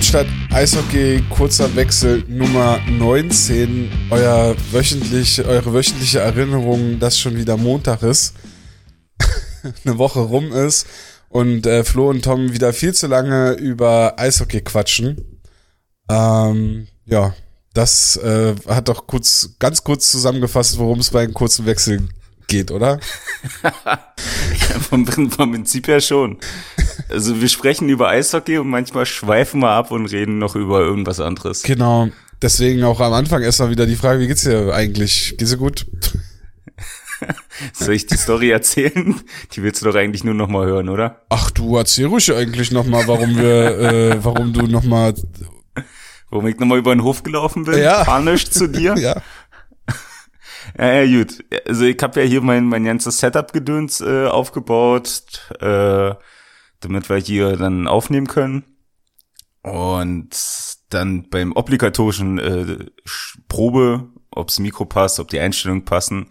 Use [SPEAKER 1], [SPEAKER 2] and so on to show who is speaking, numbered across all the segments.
[SPEAKER 1] Hauptstadt Eishockey, kurzer Wechsel Nummer 19. Euer wöchentlich, eure wöchentliche Erinnerung, dass schon wieder Montag ist, eine Woche rum ist und äh, Flo und Tom wieder viel zu lange über Eishockey quatschen. Ähm, ja, das äh, hat doch kurz, ganz kurz zusammengefasst, worum es bei einem kurzen Wechsel geht, oder?
[SPEAKER 2] vom, vom Prinzip her schon. Also wir sprechen über Eishockey und manchmal schweifen wir ab und reden noch über irgendwas anderes.
[SPEAKER 1] Genau. Deswegen auch am Anfang erstmal wieder die Frage, wie geht's dir eigentlich? Geht's dir gut?
[SPEAKER 2] Soll ich die Story erzählen? Die willst du doch eigentlich nur noch mal hören, oder?
[SPEAKER 1] Ach, du erzähl ruhig eigentlich noch mal, warum wir, äh, warum du noch mal
[SPEAKER 2] Warum ich noch mal über den Hof gelaufen bin?
[SPEAKER 1] Ja.
[SPEAKER 2] Panisch zu dir?
[SPEAKER 1] ja.
[SPEAKER 2] Ja, ja, gut. Also ich habe ja hier mein, mein ganzes Setup-Gedöns äh, aufgebaut, äh, damit wir hier dann aufnehmen können. Und dann beim obligatorischen äh, Probe, ob's Mikro passt, ob die Einstellungen passen,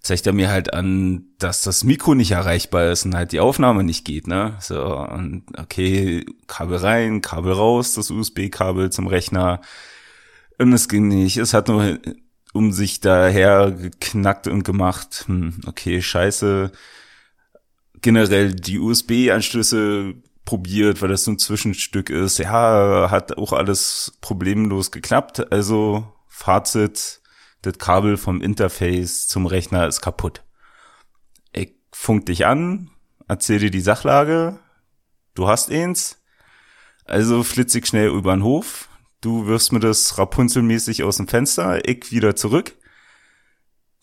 [SPEAKER 2] zeigt er mir halt an, dass das Mikro nicht erreichbar ist und halt die Aufnahme nicht geht, ne? So, und okay, Kabel rein, Kabel raus, das USB-Kabel zum Rechner. Und es ging nicht. Es hat nur um sich daher geknackt und gemacht. Hm, okay, scheiße. Generell die USB-Anschlüsse probiert, weil das so ein Zwischenstück ist. Ja, hat auch alles problemlos geklappt. Also Fazit, das Kabel vom Interface zum Rechner ist kaputt. Ich funk dich an, erzähl dir die Sachlage. Du hast eins. Also flitz ich schnell über den Hof, Du wirfst mir das Rapunzelmäßig aus dem Fenster, ich wieder zurück.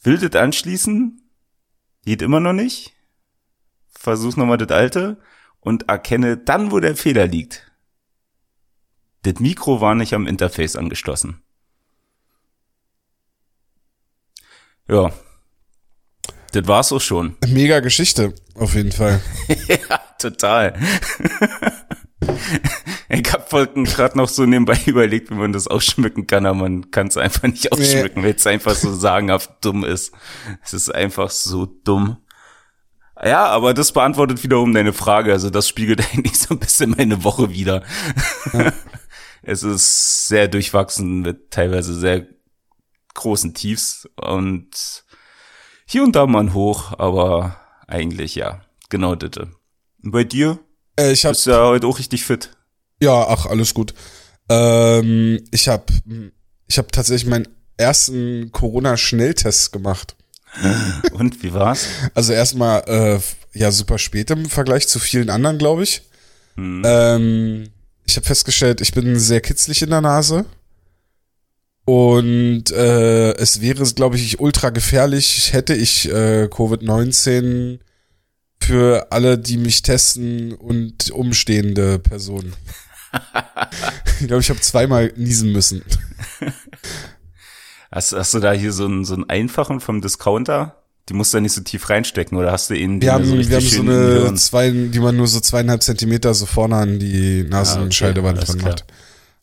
[SPEAKER 2] Will das anschließen? Geht immer noch nicht. Versuch nochmal das alte und erkenne dann, wo der Fehler liegt. Das Mikro war nicht am Interface angeschlossen. Ja. Das war's auch schon.
[SPEAKER 1] Mega Geschichte, auf jeden Fall.
[SPEAKER 2] ja, total. Ich habe gerade noch so nebenbei überlegt, wie man das ausschmücken kann, aber man kann es einfach nicht ausschmücken, nee. weil es einfach so sagenhaft dumm ist. Es ist einfach so dumm. Ja, aber das beantwortet wiederum deine Frage. Also das spiegelt eigentlich so ein bisschen meine Woche wieder. Ja. es ist sehr durchwachsen mit teilweise sehr großen Tiefs und hier und da mal ein Hoch, aber eigentlich ja, genau das. Und bei dir?
[SPEAKER 1] Äh, ich hab,
[SPEAKER 2] Bist ja heute auch richtig fit.
[SPEAKER 1] Ja, ach, alles gut. Ähm, ich habe ich hab tatsächlich meinen ersten Corona-Schnelltest gemacht.
[SPEAKER 2] Und wie war's?
[SPEAKER 1] Also erstmal äh, ja super spät im Vergleich zu vielen anderen, glaube ich. Hm. Ähm, ich habe festgestellt, ich bin sehr kitzlig in der Nase. Und äh, es wäre, glaube ich, ultra gefährlich, hätte ich äh, Covid-19 für alle, die mich testen und umstehende Personen. Ich glaube, ich habe zweimal niesen müssen.
[SPEAKER 2] Hast, hast du da hier so einen, so einen einfachen vom Discounter? Die musst du ja nicht so tief reinstecken, oder hast du ihn?
[SPEAKER 1] Wir haben so, wir haben so eine zwei, die man nur so zweieinhalb Zentimeter so vorne an die Nasenscheidewand ah, okay, dran macht.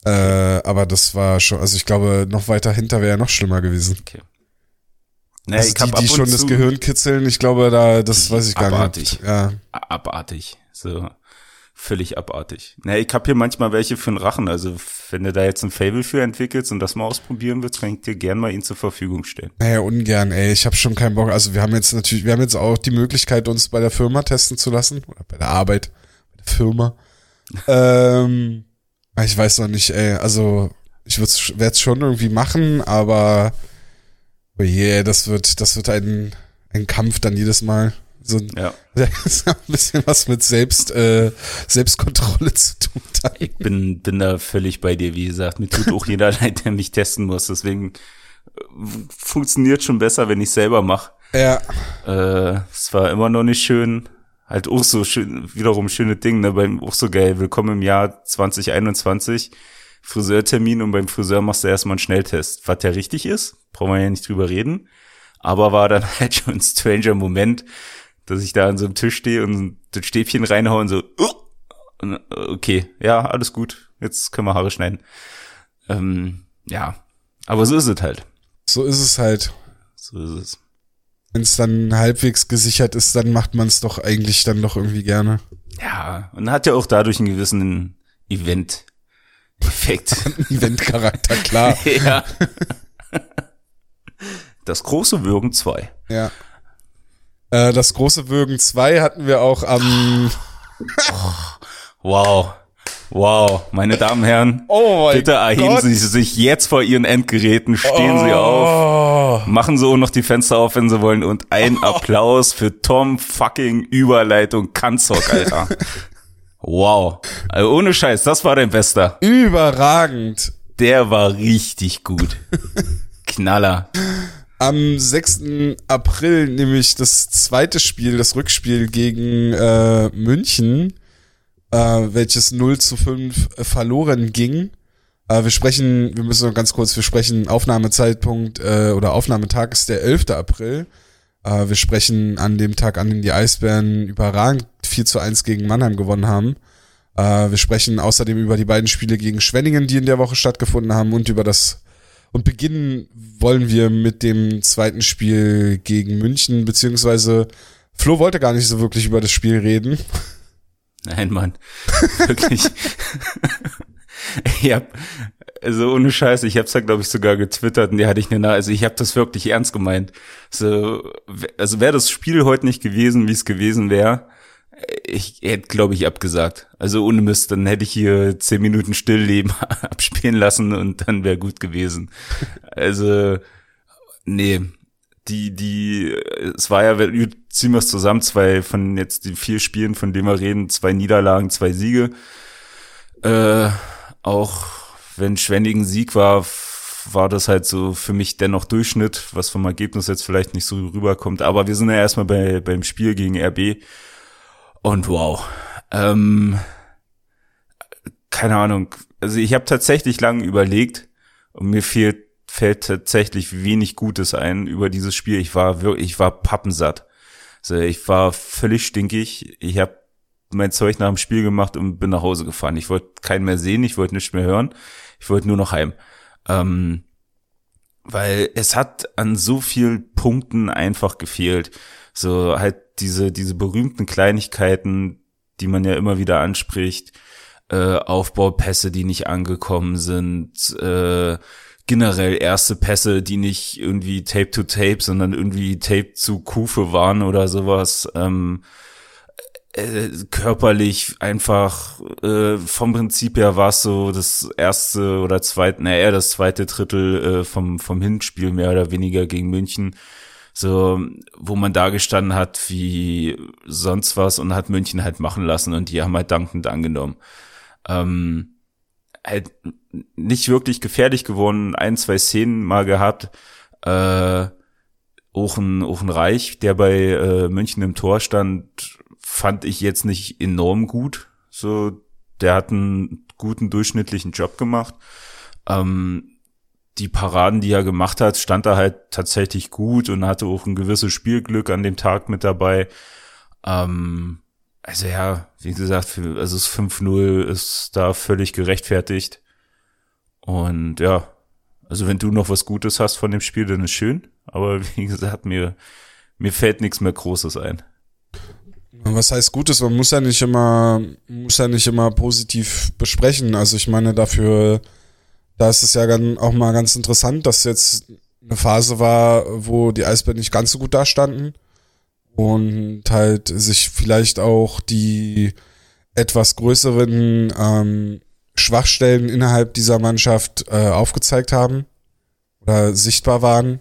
[SPEAKER 1] Äh, aber das war schon, also ich glaube, noch weiter hinter wäre ja noch schlimmer gewesen. Okay. Nee, also die, die schon das Gehirn kitzeln, ich glaube, da, das weiß ich gar
[SPEAKER 2] abartig.
[SPEAKER 1] nicht. Ja.
[SPEAKER 2] Abartig. So völlig abartig. Ne, ich hab hier manchmal welche für den Rachen. Also wenn du da jetzt ein Fable für entwickelst und das mal ausprobieren willst, kann ich dir gern mal ihn zur Verfügung stellen.
[SPEAKER 1] Naja, ungern, ey. Ich habe schon keinen Bock. Also wir haben jetzt natürlich, wir haben jetzt auch die Möglichkeit, uns bei der Firma testen zu lassen. Oder bei der Arbeit, bei der Firma. ähm, ich weiß noch nicht, ey. Also ich werde es schon irgendwie machen, aber oh je, das wird, das wird ein, ein Kampf dann jedes Mal. So ja. Das ein bisschen was mit Selbst, äh, Selbstkontrolle zu tun.
[SPEAKER 2] Hat. Ich bin, bin da völlig bei dir, wie gesagt. Mir tut auch jeder leid, der mich testen muss. Deswegen äh, funktioniert schon besser, wenn ich selber mache.
[SPEAKER 1] Ja.
[SPEAKER 2] Äh, es war immer noch nicht schön. Halt auch so schön, wiederum schöne Ding, ne, beim auch so geil. Willkommen im Jahr 2021. Friseurtermin und beim Friseur machst du erstmal einen Schnelltest. Was ja richtig ist, brauchen wir ja nicht drüber reden. Aber war dann halt schon ein stranger Moment, dass ich da an so einem Tisch stehe und das Stäbchen reinhaue und so, uh, okay, ja, alles gut, jetzt können wir Haare schneiden. Ähm, ja, aber so ist es halt.
[SPEAKER 1] So ist es halt.
[SPEAKER 2] So ist es.
[SPEAKER 1] Wenn es dann halbwegs gesichert ist, dann macht man es doch eigentlich dann doch irgendwie gerne.
[SPEAKER 2] Ja, und hat ja auch dadurch einen gewissen Event Perfekt.
[SPEAKER 1] Event-Charakter, klar.
[SPEAKER 2] ja. Das große Würgen 2.
[SPEAKER 1] Ja. Äh, das große Würgen 2 hatten wir auch am.
[SPEAKER 2] Wow. Wow, meine Damen und Herren,
[SPEAKER 1] Oh
[SPEAKER 2] bitte erheben
[SPEAKER 1] Gott.
[SPEAKER 2] Sie sich jetzt vor Ihren Endgeräten, stehen Sie auf,
[SPEAKER 1] Oh.
[SPEAKER 2] machen Sie auch noch die Fenster auf, wenn Sie wollen und ein Applaus für Tom fucking Überleitung Kanzok, Alter. Wow. Also ohne Scheiß, das war dein Bester.
[SPEAKER 1] Überragend.
[SPEAKER 2] Der war richtig gut. Knaller.
[SPEAKER 1] Am 6. April nämlich das zweite Spiel, das Rückspiel gegen äh, München, äh, welches 0 zu 5 verloren ging. Äh, wir sprechen, wir müssen noch ganz kurz, wir sprechen Aufnahmezeitpunkt äh, oder Aufnahmetag ist der 11. April. Äh, wir sprechen an dem Tag, an dem die Eisbären überragend 4 zu 1 gegen Mannheim gewonnen haben. Äh, wir sprechen außerdem über die beiden Spiele gegen Schwenningen, die in der Woche stattgefunden haben und über das und beginnen wollen wir mit dem zweiten Spiel gegen München, beziehungsweise Flo wollte gar nicht so wirklich über das Spiel reden.
[SPEAKER 2] Nein, Mann. Wirklich. ich hab, also ohne Scheiß, ich hab's da glaube ich sogar getwittert und die hatte ich eine, also ich habe das wirklich ernst gemeint. So, also wäre das Spiel heute nicht gewesen, wie es gewesen wäre, ich hätte glaube ich abgesagt. Also ohne Mist, dann hätte ich hier zehn Minuten Stillleben abspielen lassen und dann wäre gut gewesen. Also, nee, die, die, es war ja, wir ziehen wir es zusammen, zwei von jetzt die vier Spielen, von denen wir reden, zwei Niederlagen, zwei Siege. Äh, auch wenn Schwenningen Sieg war, war das halt so für mich dennoch Durchschnitt, was vom Ergebnis jetzt vielleicht nicht so rüberkommt. Aber wir sind ja erstmal bei, beim Spiel gegen RB. Und wow. Ähm, keine Ahnung. Also ich habe tatsächlich lange überlegt und mir fehlt fällt tatsächlich wenig Gutes ein über dieses Spiel. Ich war wirklich, ich war pappensatt. Also ich war völlig stinkig. Ich habe mein Zeug nach dem Spiel gemacht und bin nach Hause gefahren. Ich wollte keinen mehr sehen, ich wollte nichts mehr hören. Ich wollte nur noch heim. Ähm, weil es hat an so vielen Punkten einfach gefehlt. So halt diese, diese berühmten Kleinigkeiten, die man ja immer wieder anspricht, äh, Aufbaupässe, die nicht angekommen sind, äh, generell erste Pässe, die nicht irgendwie Tape to Tape, sondern irgendwie Tape zu Kufe waren oder sowas. Ähm, äh, körperlich einfach äh, vom Prinzip her war es so das erste oder zweite, naja, eher das zweite Drittel äh, vom vom Hinspiel mehr oder weniger gegen München, so wo man da gestanden hat wie sonst was und hat München halt machen lassen und die haben halt dankend angenommen. Ähm, halt nicht wirklich gefährlich geworden, ein, zwei Szenen mal gehabt. Äh, auch ein, auch ein Reich, der bei äh, München im Tor stand, fand ich jetzt nicht enorm gut. So, der hat einen guten durchschnittlichen Job gemacht. Ähm, die Paraden, die er gemacht hat, stand er halt tatsächlich gut und hatte auch ein gewisses Spielglück an dem Tag mit dabei. Ähm, also ja, wie gesagt, für, also das 5-0 ist da völlig gerechtfertigt. Und ja, also wenn du noch was Gutes hast von dem Spiel, dann ist schön. Aber wie gesagt, mir, mir fällt nichts mehr Großes ein.
[SPEAKER 1] Was heißt Gutes? Man muss ja nicht immer, muss ja nicht immer positiv besprechen. Also ich meine, dafür, da ist es ja dann auch mal ganz interessant, dass jetzt eine Phase war, wo die Eisbären nicht ganz so gut dastanden und halt sich vielleicht auch die etwas größeren ähm, Schwachstellen innerhalb dieser Mannschaft äh, aufgezeigt haben oder sichtbar waren.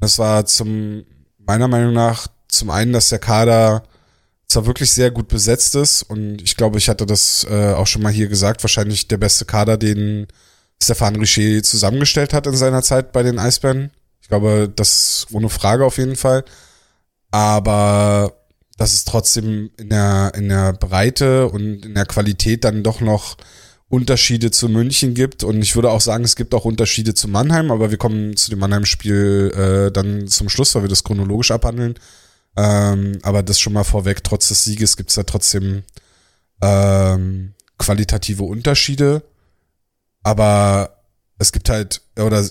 [SPEAKER 1] Das war zum meiner Meinung nach zum einen, dass der Kader zwar wirklich sehr gut besetzt ist und ich glaube, ich hatte das äh, auch schon mal hier gesagt, wahrscheinlich der beste Kader, den Stefan Richer zusammengestellt hat in seiner Zeit bei den Eisbären. Ich glaube, das ohne Frage auf jeden Fall. Aber dass es trotzdem in der, in der Breite und in der Qualität dann doch noch Unterschiede zu München gibt. Und ich würde auch sagen, es gibt auch Unterschiede zu Mannheim, aber wir kommen zu dem Mannheim-Spiel äh, dann zum Schluss, weil wir das chronologisch abhandeln. Ähm, aber das schon mal vorweg, trotz des Sieges gibt es da trotzdem ähm, qualitative Unterschiede. Aber es gibt halt, oder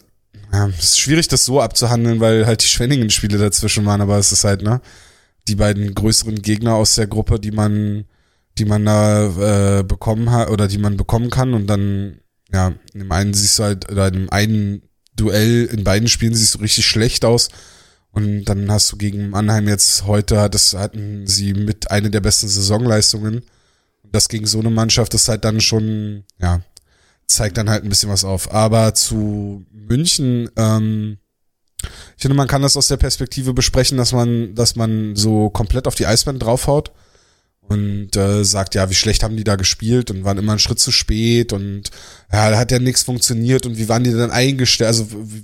[SPEAKER 1] ja, es ist schwierig, das so abzuhandeln, weil halt die Schwenningen-Spiele dazwischen waren, aber es ist halt, ne, die beiden größeren Gegner aus der Gruppe, die man, die man da äh, bekommen hat oder die man bekommen kann und dann, ja, in dem einen siehst du halt, oder in dem einen Duell in beiden Spielen siehst du richtig schlecht aus. Und dann hast du gegen Mannheim jetzt heute, das hatten sie mit eine der besten Saisonleistungen. Das gegen so eine Mannschaft ist halt dann schon, ja, zeigt dann halt ein bisschen was auf. Aber zu München, ähm, ich finde, man kann das aus der Perspektive besprechen, dass man, dass man so komplett auf die Eisbären draufhaut und äh, sagt, ja, wie schlecht haben die da gespielt und waren immer einen Schritt zu spät und ja, da hat ja nichts funktioniert und wie waren die denn eingestellt? Also wie,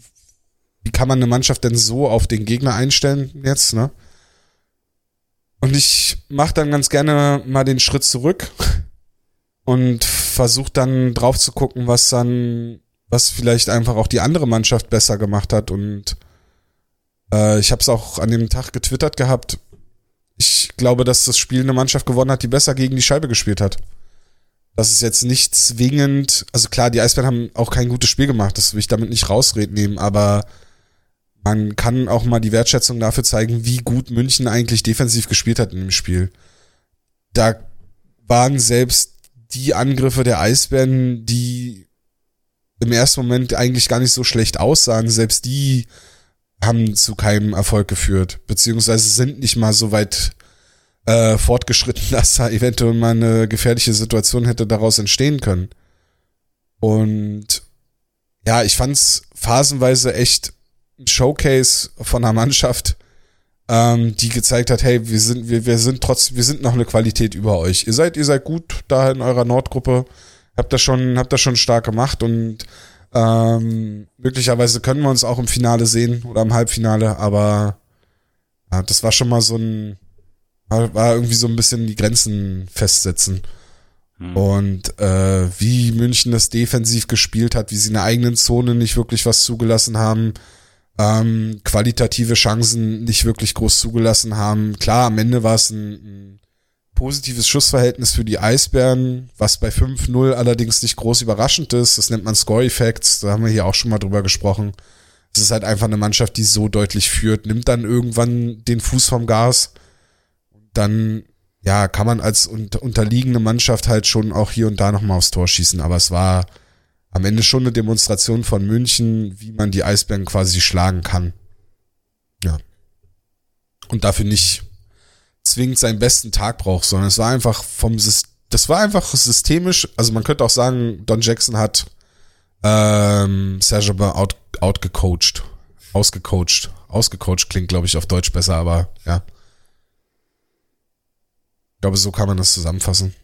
[SPEAKER 1] wie kann man eine Mannschaft denn so auf den Gegner einstellen jetzt, ne? Und ich mache dann ganz gerne mal den Schritt zurück und versuche dann drauf zu gucken, was dann, was vielleicht einfach auch die andere Mannschaft besser gemacht hat. Und äh, ich habe es auch an dem Tag getwittert gehabt. Ich glaube, dass das Spiel eine Mannschaft gewonnen hat, die besser gegen die Scheibe gespielt hat. Das ist jetzt nicht zwingend, also klar, die Eisbären haben auch kein gutes Spiel gemacht, das will ich damit nicht rausreden nehmen, aber man kann auch mal die Wertschätzung dafür zeigen, wie gut München eigentlich defensiv gespielt hat in dem Spiel. Da waren selbst die Angriffe der Eisbären, die im ersten Moment eigentlich gar nicht so schlecht aussahen, selbst die haben zu keinem Erfolg geführt, beziehungsweise sind nicht mal so weit äh, fortgeschritten, dass da eventuell mal eine gefährliche Situation hätte daraus entstehen können. Und ja, ich fand's phasenweise echt ein Showcase von einer Mannschaft, ähm, die gezeigt hat, hey, wir sind, wir, wir sind trotzdem, wir sind noch eine Qualität über euch. Ihr seid, ihr seid gut da in eurer Nordgruppe, habt das schon, habt das schon stark gemacht und ähm, möglicherweise können wir uns auch im Finale sehen oder im Halbfinale, aber ja, das war schon mal so ein, war irgendwie so ein bisschen die Grenzen festsetzen. Hm. Und äh, wie München das defensiv gespielt hat, wie sie in der eigenen Zone nicht wirklich was zugelassen haben, ähm, qualitative Chancen nicht wirklich groß zugelassen haben. Klar, am Ende war es ein, ein positives Schussverhältnis für die Eisbären, was bei 5-0 allerdings nicht groß überraschend ist. Das nennt man Score-Effects, da haben wir hier auch schon mal drüber gesprochen. Es ist halt einfach eine Mannschaft, die so deutlich führt, nimmt dann irgendwann den Fuß vom Gas. Dann, ja, kann man als unterliegende Mannschaft halt schon auch hier und da nochmal aufs Tor schießen. Aber es war am Ende schon eine Demonstration von München, wie man die Eisbären quasi schlagen kann. Ja. Und dafür nicht zwingend seinen besten Tag braucht, sondern es war einfach vom System, das war einfach systemisch, also man könnte auch sagen, Don Jackson hat ähm, Serge out, outgecoacht, ausgecoacht. Ausgecoacht klingt, glaube ich, auf Deutsch besser, aber ja. Ich glaube, so kann man das zusammenfassen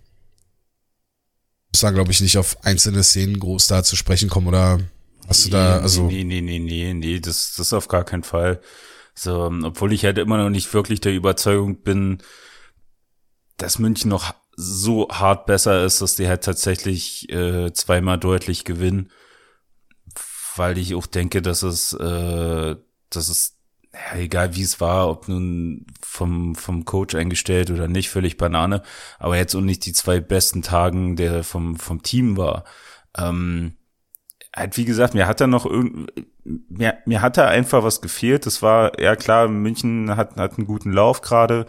[SPEAKER 1] muss da, glaube ich, nicht auf einzelne Szenen groß da zu sprechen kommen oder hast du da, also.
[SPEAKER 2] Nee, nee, nee, nee, nee, das, das auf gar keinen Fall. So, obwohl ich halt immer noch nicht wirklich der Überzeugung bin, dass München noch so hart besser ist, dass die halt tatsächlich äh, zweimal deutlich gewinnen. Weil ich auch denke, dass es, äh, dass es ja, egal wie es war, ob nun vom, vom Coach eingestellt oder nicht, völlig Banane, aber jetzt auch nicht die zwei besten Tagen der vom, vom Team war. Ähm, halt, wie gesagt, mir hat da noch irgend, mir, mir hat da einfach was gefehlt. Das war, ja klar, München hat, hat einen guten Lauf gerade.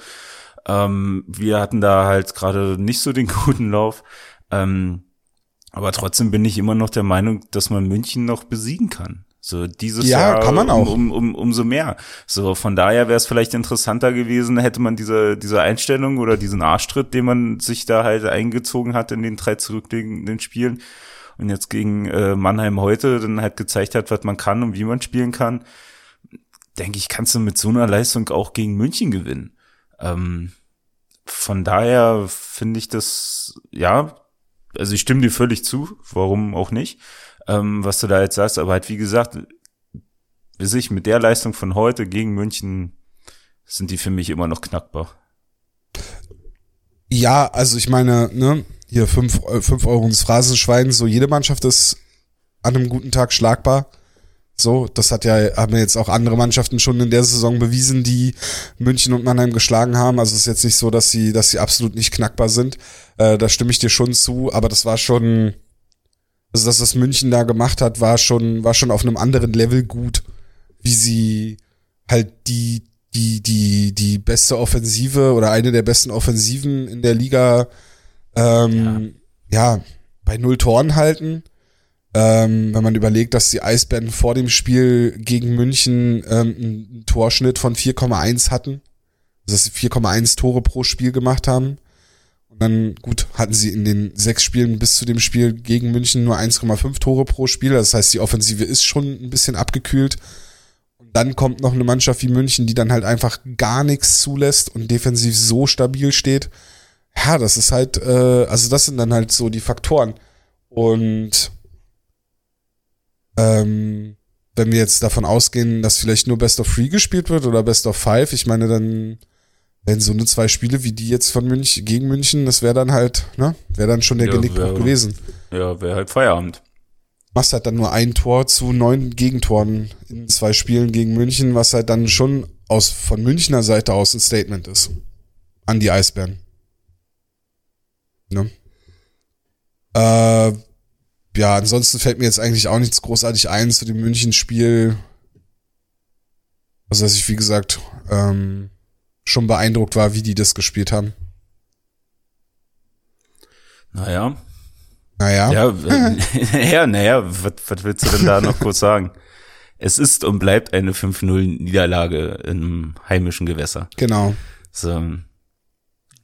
[SPEAKER 2] Ähm, wir hatten da halt gerade nicht so den guten Lauf. Ähm, aber trotzdem bin ich immer noch der Meinung, dass man München noch besiegen kann. So dieses
[SPEAKER 1] ja,
[SPEAKER 2] Jahr
[SPEAKER 1] kann man auch.
[SPEAKER 2] Um, um, um, umso mehr. So von daher wäre es vielleicht interessanter gewesen, hätte man diese diese Einstellung oder diesen Arschtritt, den man sich da halt eingezogen hat in den drei zurückliegenden Spielen und jetzt gegen äh, Mannheim heute dann halt gezeigt hat, was man kann und wie man spielen kann. Denke ich, kannst du mit so einer Leistung auch gegen München gewinnen. Ähm, von daher finde ich das ja, also ich stimme dir völlig zu, warum auch nicht ähm, was du da jetzt sagst. Aber halt, wie gesagt, bis ich mit der Leistung von heute gegen München sind die für mich immer noch knackbar.
[SPEAKER 1] Ja, also ich meine, ne, hier fünf, fünf Euro ins Phrasenschwein, so jede Mannschaft ist an einem guten Tag schlagbar. So, das hat ja, haben ja jetzt auch andere Mannschaften schon in der Saison bewiesen, die München und Mannheim geschlagen haben. Also es ist jetzt nicht so, dass sie, dass sie absolut nicht knackbar sind. Äh, da stimme ich dir schon zu, aber das war schon, also, dass das München da gemacht hat, war schon, war schon auf einem anderen Level gut, wie sie halt die, die, die, die beste Offensive oder eine der besten Offensiven in der Liga Ähm, ja. ja, bei null Toren halten. Ähm, wenn man überlegt, dass die Eisbären vor dem Spiel gegen München ähm, einen Torschnitt von 4,1 hatten. Also dass sie 4,1 Tore pro Spiel gemacht haben. Dann, gut, hatten sie in den sechs Spielen bis zu dem Spiel gegen München nur 1,5 Tore pro Spiel. Das heißt, die Offensive ist schon ein bisschen abgekühlt. Und dann kommt noch eine Mannschaft wie München, die dann halt einfach gar nichts zulässt und defensiv so stabil steht. Ja, das ist halt, äh, also das sind dann halt so die Faktoren. Und ähm, wenn wir jetzt davon ausgehen, dass vielleicht nur Best of Three gespielt wird oder Best of Five, ich meine, dann wenn so eine zwei Spiele wie die jetzt von München gegen München, das wäre dann halt, ne, wäre dann schon der ja, Genickbruch gewesen.
[SPEAKER 2] Ja, wäre halt Feierabend.
[SPEAKER 1] Machst halt dann nur ein Tor zu neun Gegentoren in zwei Spielen gegen München, was halt dann schon aus von Münchner Seite aus ein Statement ist an die Eisbären. Ne? Äh, ja, ansonsten fällt mir jetzt eigentlich auch nichts großartig ein zu dem München-Spiel. Also, dass ich, wie gesagt, ähm, schon beeindruckt war, wie die das gespielt haben.
[SPEAKER 2] Naja.
[SPEAKER 1] Naja.
[SPEAKER 2] Ja, äh, ja naja, was, was willst du denn da noch kurz sagen? Es ist und bleibt eine 5-0-Niederlage im heimischen Gewässer.
[SPEAKER 1] Genau.
[SPEAKER 2] So,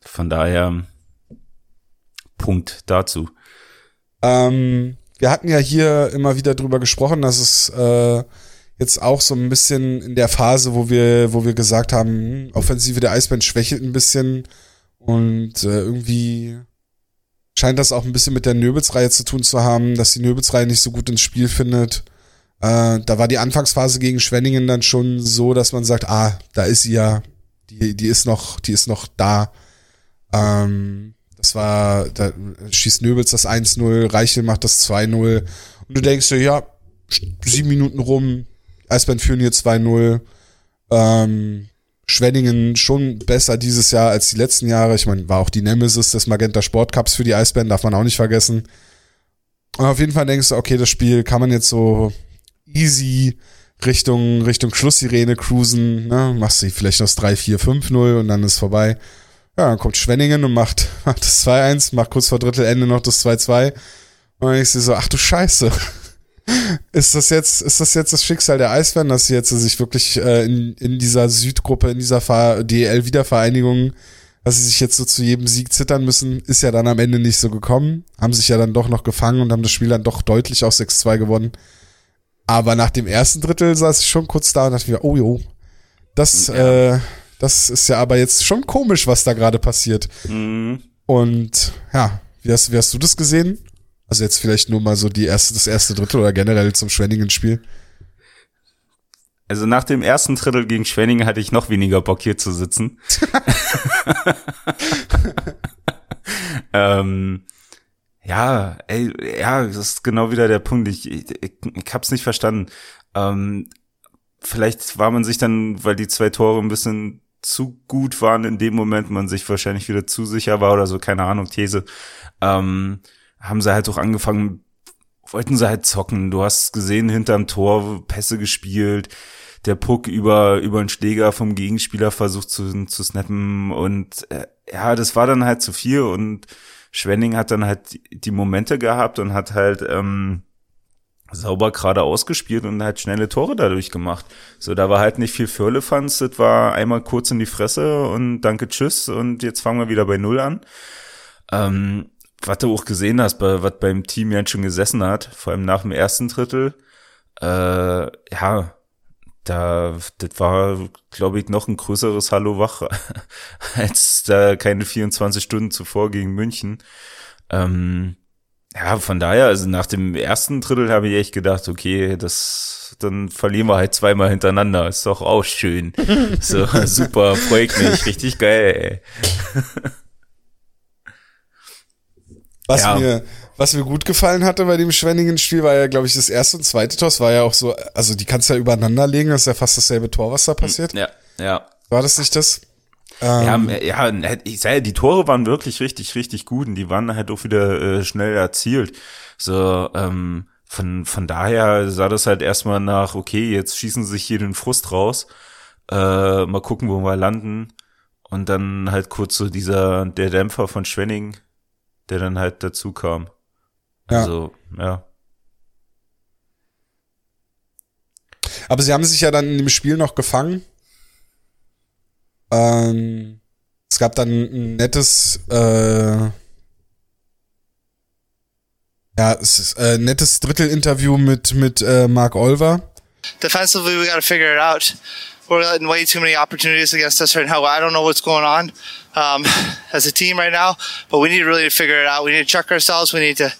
[SPEAKER 2] von daher Punkt dazu.
[SPEAKER 1] Ähm, wir hatten ja hier immer wieder drüber gesprochen, dass es äh, jetzt auch so ein bisschen in der Phase, wo wir, wo wir gesagt haben, hm, Offensive der Eisbären schwächelt ein bisschen und äh, irgendwie scheint das auch ein bisschen mit der Nöbelsreihe zu tun zu haben, dass die Nöbelsreihe nicht so gut ins Spiel findet. Äh, da war die Anfangsphase gegen Schwenningen dann schon so, dass man sagt, ah, da ist sie ja, die, die ist noch, die ist noch da. Ähm, das war, da schießt Nöbels das 1-0, Reichel macht das 2-0 und du denkst dir, ja, sieben Minuten rum, Eisbären führen hier 2-0. Ähm, Schwenningen schon besser dieses Jahr als die letzten Jahre. Ich meine, war auch die Nemesis des Magenta Sport Cups für die Eisbären, darf man auch nicht vergessen. Und auf jeden Fall denkst du, okay, das Spiel kann man jetzt so easy Richtung, Richtung Schlusssirene cruisen, ne? Machst du vielleicht noch das 3, 4, 5, 0 und dann ist vorbei. Ja, dann kommt Schwenningen und macht, macht das 2-1, macht kurz vor Drittelende noch das 2-2. Und dann denkst du so, ach du Scheiße ist das jetzt, ist das jetzt das Schicksal der Eisbären, dass sie jetzt sich wirklich äh, in, in dieser Südgruppe, in dieser DL-Wiedervereinigung, dass sie sich jetzt so zu jedem Sieg zittern müssen, ist ja dann am Ende nicht so gekommen. Haben sich ja dann doch noch gefangen und haben das Spiel dann doch deutlich aus 6-2 gewonnen. Aber nach dem ersten Drittel saß ich schon kurz da und dachte mir, oh jo, das, ja. äh, das ist ja aber jetzt schon komisch, was da gerade passiert. Mhm. Und ja, wie hast, wie hast du das gesehen? Also jetzt vielleicht nur mal so die erste, das erste Drittel oder generell zum Schwenningen-Spiel.
[SPEAKER 2] Also nach dem ersten Drittel gegen Schwenningen hatte ich noch weniger Bock hier zu sitzen. ähm, ja, ey, ja, das ist genau wieder der Punkt. Ich, ich, ich hab's nicht verstanden. Ähm, vielleicht war man sich dann, weil die zwei Tore ein bisschen zu gut waren in dem Moment, man sich wahrscheinlich wieder zu sicher war oder so, keine Ahnung, These. Ähm, haben sie halt auch angefangen, wollten sie halt zocken. Du hast gesehen, hinterm Tor Pässe gespielt, der Puck über, über einen Schläger vom Gegenspieler versucht zu, zu snappen und äh, ja, das war dann halt zu viel und Schwenning hat dann halt die Momente gehabt und hat halt ähm, sauber gerade ausgespielt und halt schnelle Tore dadurch gemacht. So, da war halt nicht viel Firlefanz, das war einmal kurz in die Fresse und danke, tschüss und jetzt fangen wir wieder bei Null an. Ähm, was du auch gesehen hast, bei, was beim Team ja schon gesessen hat, vor allem nach dem ersten Drittel, äh, ja, da, das war, glaube ich, noch ein größeres Hallo wach als da keine 24 Stunden zuvor gegen München. Ähm, ja, von daher, also nach dem ersten Drittel habe ich echt gedacht, okay, das, dann verlieren wir halt zweimal hintereinander. Ist doch auch schön. so, super, freut mich, richtig geil, ey.
[SPEAKER 1] Was ja. mir, was mir gut gefallen hatte bei dem Schwenningen-Spiel, war ja, glaube ich, das erste und zweite Tor. Es war ja auch so, also die kannst du ja übereinander legen, das ist ja fast dasselbe Tor, was da hm, passiert.
[SPEAKER 2] Ja, ja.
[SPEAKER 1] War das nicht das?
[SPEAKER 2] Ähm, ja, ja, ich sage, die Tore waren wirklich richtig, richtig gut und die waren halt auch wieder äh, schnell erzielt. So, ähm, von, von daher sah das halt erstmal nach, okay, jetzt schießen sie sich hier den Frust raus. Äh, mal gucken, wo wir landen. Und dann halt kurz so dieser, der Dämpfer von Schwenning der dann halt dazu kam.
[SPEAKER 1] Ja.
[SPEAKER 2] Also, ja.
[SPEAKER 1] Aber sie haben sich ja dann in dem Spiel noch gefangen. Ähm, es gab dann ein nettes, äh, ja, es ist äh, nettes Drittel-Interview mit, mit äh, Mark Olver.
[SPEAKER 3] defensively we got to figure it out. We're letting way too many opportunities against us right now. I don't know what's going on um, as a team right now, but we need to really figure it out. We need to check ourselves. We need to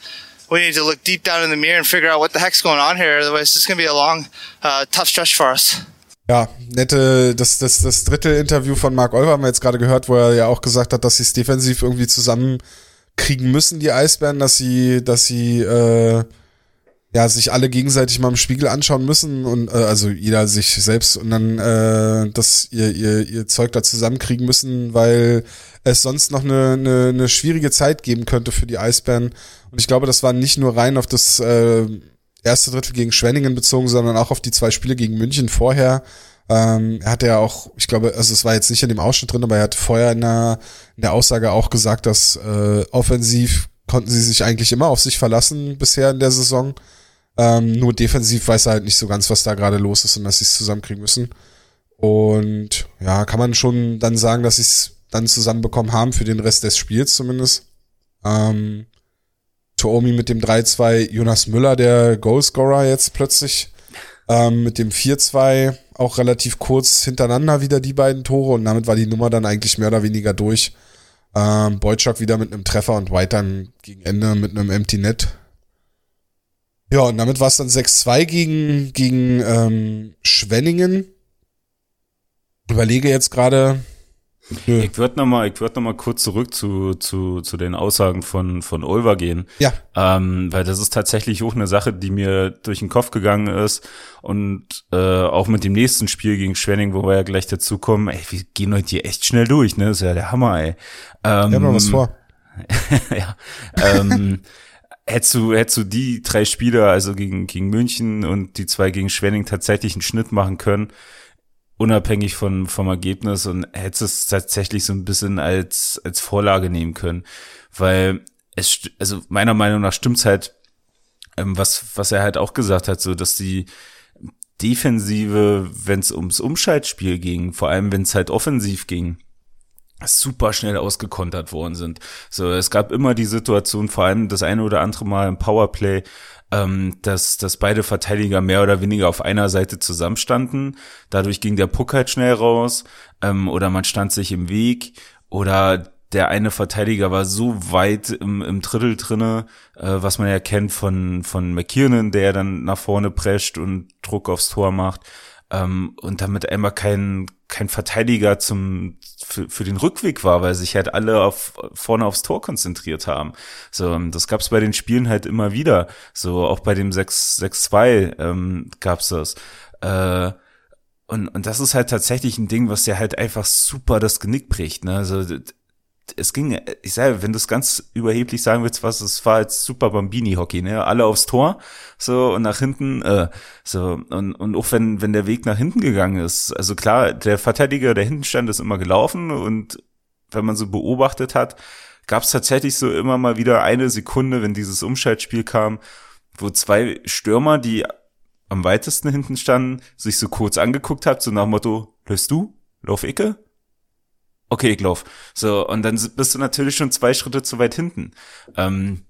[SPEAKER 3] we need to look deep down in the mirror and figure out what the heck's going on here. Otherwise, it's going to be a long, uh, tough stretch for us.
[SPEAKER 1] Ja, nette, das, das, das Drittel-Interview von Mark Olver haben wir jetzt gerade gehört, wo er ja auch gesagt hat, dass sie es defensiv irgendwie zusammenkriegen müssen, die Eisbären, dass sie, dass sie, äh, ja, sich alle gegenseitig mal im Spiegel anschauen müssen und äh, also jeder sich selbst und dann äh, das ihr, ihr, ihr Zeug da zusammenkriegen müssen, weil es sonst noch eine, eine, eine schwierige Zeit geben könnte für die Eisbären. Und ich glaube, das war nicht nur rein auf das äh, erste Drittel gegen Schwenningen bezogen, sondern auch auf die zwei Spiele gegen München vorher. Ähm, er hatte ja auch, ich glaube, also es war jetzt nicht in dem Ausschnitt drin, aber er hat vorher in der, in der Aussage auch gesagt, dass äh, offensiv konnten sie sich eigentlich immer auf sich verlassen bisher in der Saison. Ähm, nur defensiv weiß er halt nicht so ganz, was da gerade los ist und dass sie es zusammenkriegen müssen. Und ja, kann man schon dann sagen, dass sie es dann zusammenbekommen haben für den Rest des Spiels zumindest. Ähm, Toomi mit dem 3-2, Jonas Müller, der Goalscorer jetzt plötzlich ähm, mit dem 4-2 auch relativ kurz hintereinander wieder die beiden Tore und damit war die Nummer dann eigentlich mehr oder weniger durch. Ähm, Boyczak wieder mit einem Treffer und White dann gegen Ende mit einem Empty Net. Ja, und damit war es dann 6-2 gegen, gegen ähm, Schwenningen. Überlege jetzt gerade.
[SPEAKER 2] Ich würde noch mal, ich würde noch mal kurz zurück zu zu zu den Aussagen von von Olver gehen,
[SPEAKER 1] Ja,
[SPEAKER 2] ähm, weil das ist tatsächlich auch eine Sache, die mir durch den Kopf gegangen ist und äh, auch mit dem nächsten Spiel gegen Schwenning, wo wir ja gleich dazu kommen. Ey, wir gehen heute hier echt schnell durch, ne? Das ist ja der Hammer, ey. Ähm,
[SPEAKER 1] wir haben noch was vor.
[SPEAKER 2] ja. Ähm, hättest du, hättest du die drei Spiele, also gegen, gegen München und die zwei gegen Schwenning tatsächlich einen Schnitt machen können, unabhängig von, vom Ergebnis und hättest es tatsächlich so ein bisschen als, als Vorlage nehmen können. Weil es, also meiner Meinung nach stimmt's halt, ähm, was, was er halt auch gesagt hat, so, dass die Defensive, wenn es ums Umschaltspiel ging, vor allem wenn es halt offensiv ging, super schnell ausgekontert worden sind. So, es gab immer die Situation, vor allem das eine oder andere Mal im Powerplay, ähm, dass, dass beide Verteidiger mehr oder weniger auf einer Seite zusammenstanden. Dadurch ging der Puck halt schnell raus ähm, oder man stand sich im Weg oder der eine Verteidiger war so weit im, im Drittel drinne, äh, was man ja kennt von, von McKiernan, der dann nach vorne prescht und Druck aufs Tor macht ähm, und damit einmal kein, kein Verteidiger zum, für, für den Rückweg war, weil sich halt alle auf, vorne aufs Tor konzentriert haben. So, das gab's bei den Spielen halt immer wieder. So, auch bei dem 6-2 ähm, gab's das. Äh, und, und das ist halt tatsächlich ein Ding, was dir halt einfach super das Genick bricht. Ne? Also es ging, ich sage, wenn du es ganz überheblich sagen willst, was es war jetzt super Bambini-Hockey, ne? Alle aufs Tor, so und nach hinten, äh, so und und auch wenn wenn der Weg nach hinten gegangen ist, also klar, der Verteidiger, der hinten stand, ist immer gelaufen und wenn man so beobachtet hat, gab es tatsächlich so immer mal wieder eine Sekunde, wenn dieses Umschaltspiel kam, wo zwei Stürmer, die am weitesten hinten standen, sich so kurz angeguckt hat, so nach Motto, läufst du? Lauf Icke? Okay, ich lauf. So, und dann bist du natürlich schon zwei Schritte zu weit hinten. Ähm,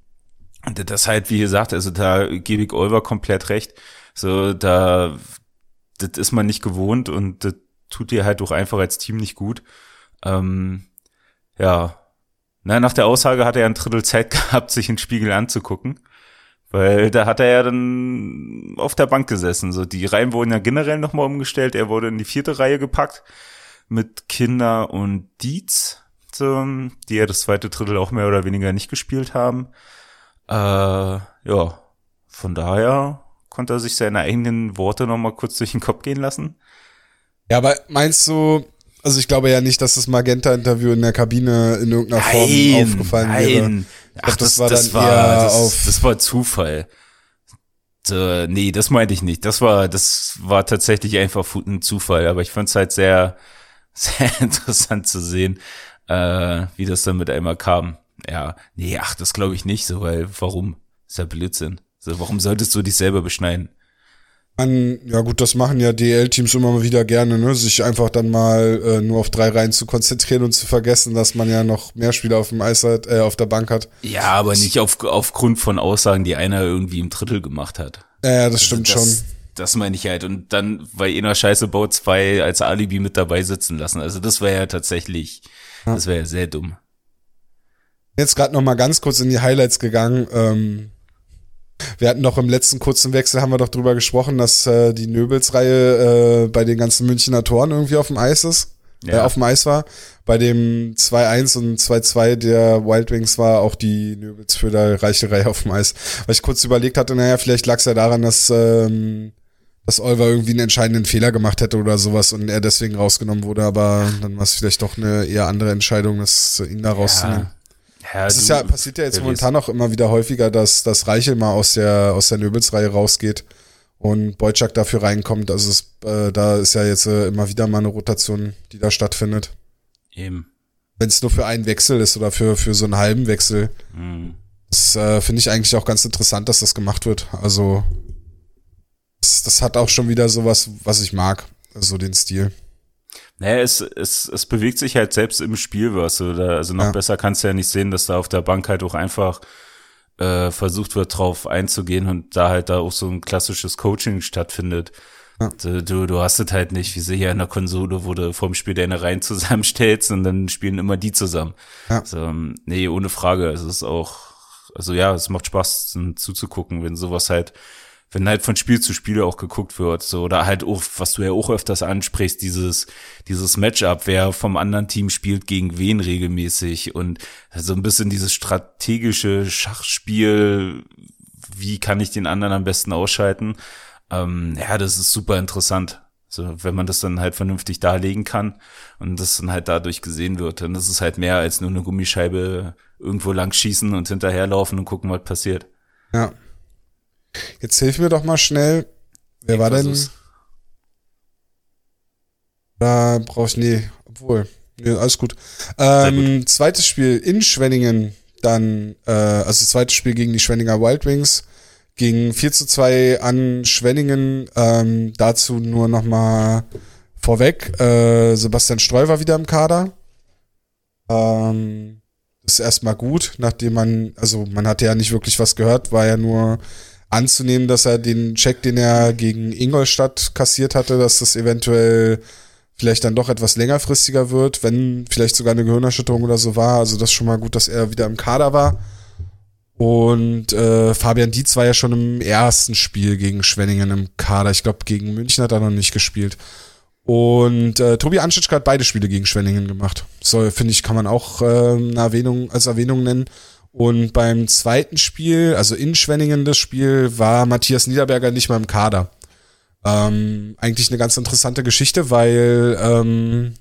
[SPEAKER 2] das halt, wie gesagt, also da gebe ich Olver komplett recht. So, da, das ist man nicht gewohnt und das tut dir halt auch einfach als Team nicht gut. Ähm, ja. Na, nach der Aussage hat er ein Drittel Zeit gehabt, sich in den Spiegel anzugucken. Weil da hat er ja dann auf der Bank gesessen. So, die Reihen wurden ja generell nochmal umgestellt. Er wurde in die vierte Reihe gepackt mit Kinder und Dietz, so, die ja das zweite Drittel auch mehr oder weniger nicht gespielt haben. Äh, ja, von daher konnte er sich seine eigenen Worte nochmal kurz durch den Kopf gehen lassen.
[SPEAKER 1] Ja, aber meinst du, also ich glaube ja nicht, dass das Magenta-Interview in der Kabine in irgendeiner Form aufgefallen wäre.
[SPEAKER 2] Ach,
[SPEAKER 1] das
[SPEAKER 2] das,
[SPEAKER 1] war
[SPEAKER 2] das,
[SPEAKER 1] dann
[SPEAKER 2] war, das,
[SPEAKER 1] auf-
[SPEAKER 2] das war Zufall. So, nee, das meinte ich nicht. Das war, das war tatsächlich einfach ein Zufall. Aber ich fand es halt sehr, sehr interessant zu sehen, äh, wie das dann mit einmal kam. ja, nee, ach, das glaube ich nicht, so, weil, warum? ist ja Blödsinn. So, warum solltest du dich selber beschneiden?
[SPEAKER 1] An, ja gut, das machen ja DL-Teams immer mal wieder gerne, ne? sich einfach dann mal äh, nur auf drei Reihen zu konzentrieren und zu vergessen, dass man ja noch mehr Spieler auf dem Eis hat, äh, auf der Bank hat.
[SPEAKER 2] Ja, aber nicht auf, aufgrund von Aussagen, die einer irgendwie im Drittel gemacht hat.
[SPEAKER 1] Ja, das stimmt
[SPEAKER 2] das,
[SPEAKER 1] schon.
[SPEAKER 2] Das meine ich halt. Und dann, weil einer Scheiße baut, zwei als Alibi mit dabei sitzen lassen. Also das wäre ja tatsächlich, ja. das wäre ja sehr dumm.
[SPEAKER 1] Jetzt gerade noch mal ganz kurz in die Highlights gegangen. Ähm, wir hatten doch im letzten kurzen Wechsel, haben wir doch drüber gesprochen, dass äh, die Nöbels-Reihe äh, bei den ganzen Münchner Toren irgendwie auf dem Eis ist. Äh, ja. Äh, auf dem Eis war. Bei dem 2-1 und 2-2 der Wild Wings war auch die Nöbels für der reiche Reihe auf dem Eis. Weil ich kurz überlegt hatte, naja, vielleicht lag es ja daran, dass, ähm, dass Oliver irgendwie einen entscheidenden Fehler gemacht hätte oder sowas und er deswegen rausgenommen wurde, aber dann war es vielleicht doch eine eher andere Entscheidung, das ihn da rauszunehmen. Ja. Ist ja, passiert ja jetzt momentan auch immer wieder häufiger, dass, dass Reichel mal aus der, aus der Nöbelsreihe rausgeht und Boyczak dafür reinkommt. Also es, äh, da ist ja jetzt äh, immer wieder mal eine Rotation, die da stattfindet.
[SPEAKER 2] Eben.
[SPEAKER 1] Wenn es nur für einen Wechsel ist oder für, für so einen halben Wechsel. Mhm. Das äh, finde ich eigentlich auch ganz interessant, dass das gemacht wird. Also das, das hat auch schon wieder sowas, was ich mag. So den Stil.
[SPEAKER 2] Naja, es, es, es bewegt sich halt selbst im Spiel was. Oder, also noch ja. besser kannst du ja nicht sehen, dass da auf der Bank halt auch einfach äh, versucht wird, drauf einzugehen und da halt da auch so ein klassisches Coaching stattfindet. Ja. Du, du hast es halt nicht, wie sie hier in der Konsole, wo du vorm Spiel deine Reihen zusammenstellst und dann spielen immer die zusammen. Ja. Also, nee, ohne Frage. Es ist auch, also ja, es macht Spaß zuzugucken, wenn sowas halt wenn halt von Spiel zu Spiel auch geguckt wird, so, oder halt auch, was du ja auch öfters ansprichst, dieses, dieses Matchup, wer vom anderen Team spielt gegen wen regelmäßig und so ein bisschen dieses strategische Schachspiel, wie kann ich den anderen am besten ausschalten? Ähm, ja, das ist super interessant. So, wenn man das dann halt vernünftig darlegen kann und das dann halt dadurch gesehen wird, dann ist es halt mehr als nur eine Gummischeibe irgendwo lang schießen und hinterherlaufen und gucken, was passiert.
[SPEAKER 1] Ja. Jetzt hilf mir doch mal schnell. Wer ich war denn? Da brauche ich, nee, obwohl. Nee, alles gut. Ähm, gut. Zweites Spiel in Schwenningen, dann, äh, also zweites Spiel gegen die Schwenninger Wild Wings. Ging 4 zu 2 an Schwenningen. Ähm, dazu nur noch mal vorweg. Äh, Sebastian Streu war wieder im Kader. Ähm, ist erstmal gut, nachdem man, also man hatte ja nicht wirklich was gehört, war ja nur anzunehmen, dass er den Check, den er gegen Ingolstadt kassiert hatte, dass das eventuell vielleicht dann doch etwas längerfristiger wird, wenn vielleicht sogar eine Gehirnerschütterung oder so war. Also das ist schon mal gut, dass er wieder im Kader war. Und äh, Fabian Dietz war ja schon im ersten Spiel gegen Schwenningen im Kader. Ich glaube, gegen München hat er noch nicht gespielt. Und äh, Tobi Anschitschka hat beide Spiele gegen Schwenningen gemacht. So, finde ich, kann man auch äh, eine Erwähnung als Erwähnung nennen. Und beim zweiten Spiel, also in Schwenningen das Spiel, war Matthias Niederberger nicht mal im Kader. Ähm, eigentlich eine ganz interessante Geschichte, weil ähm,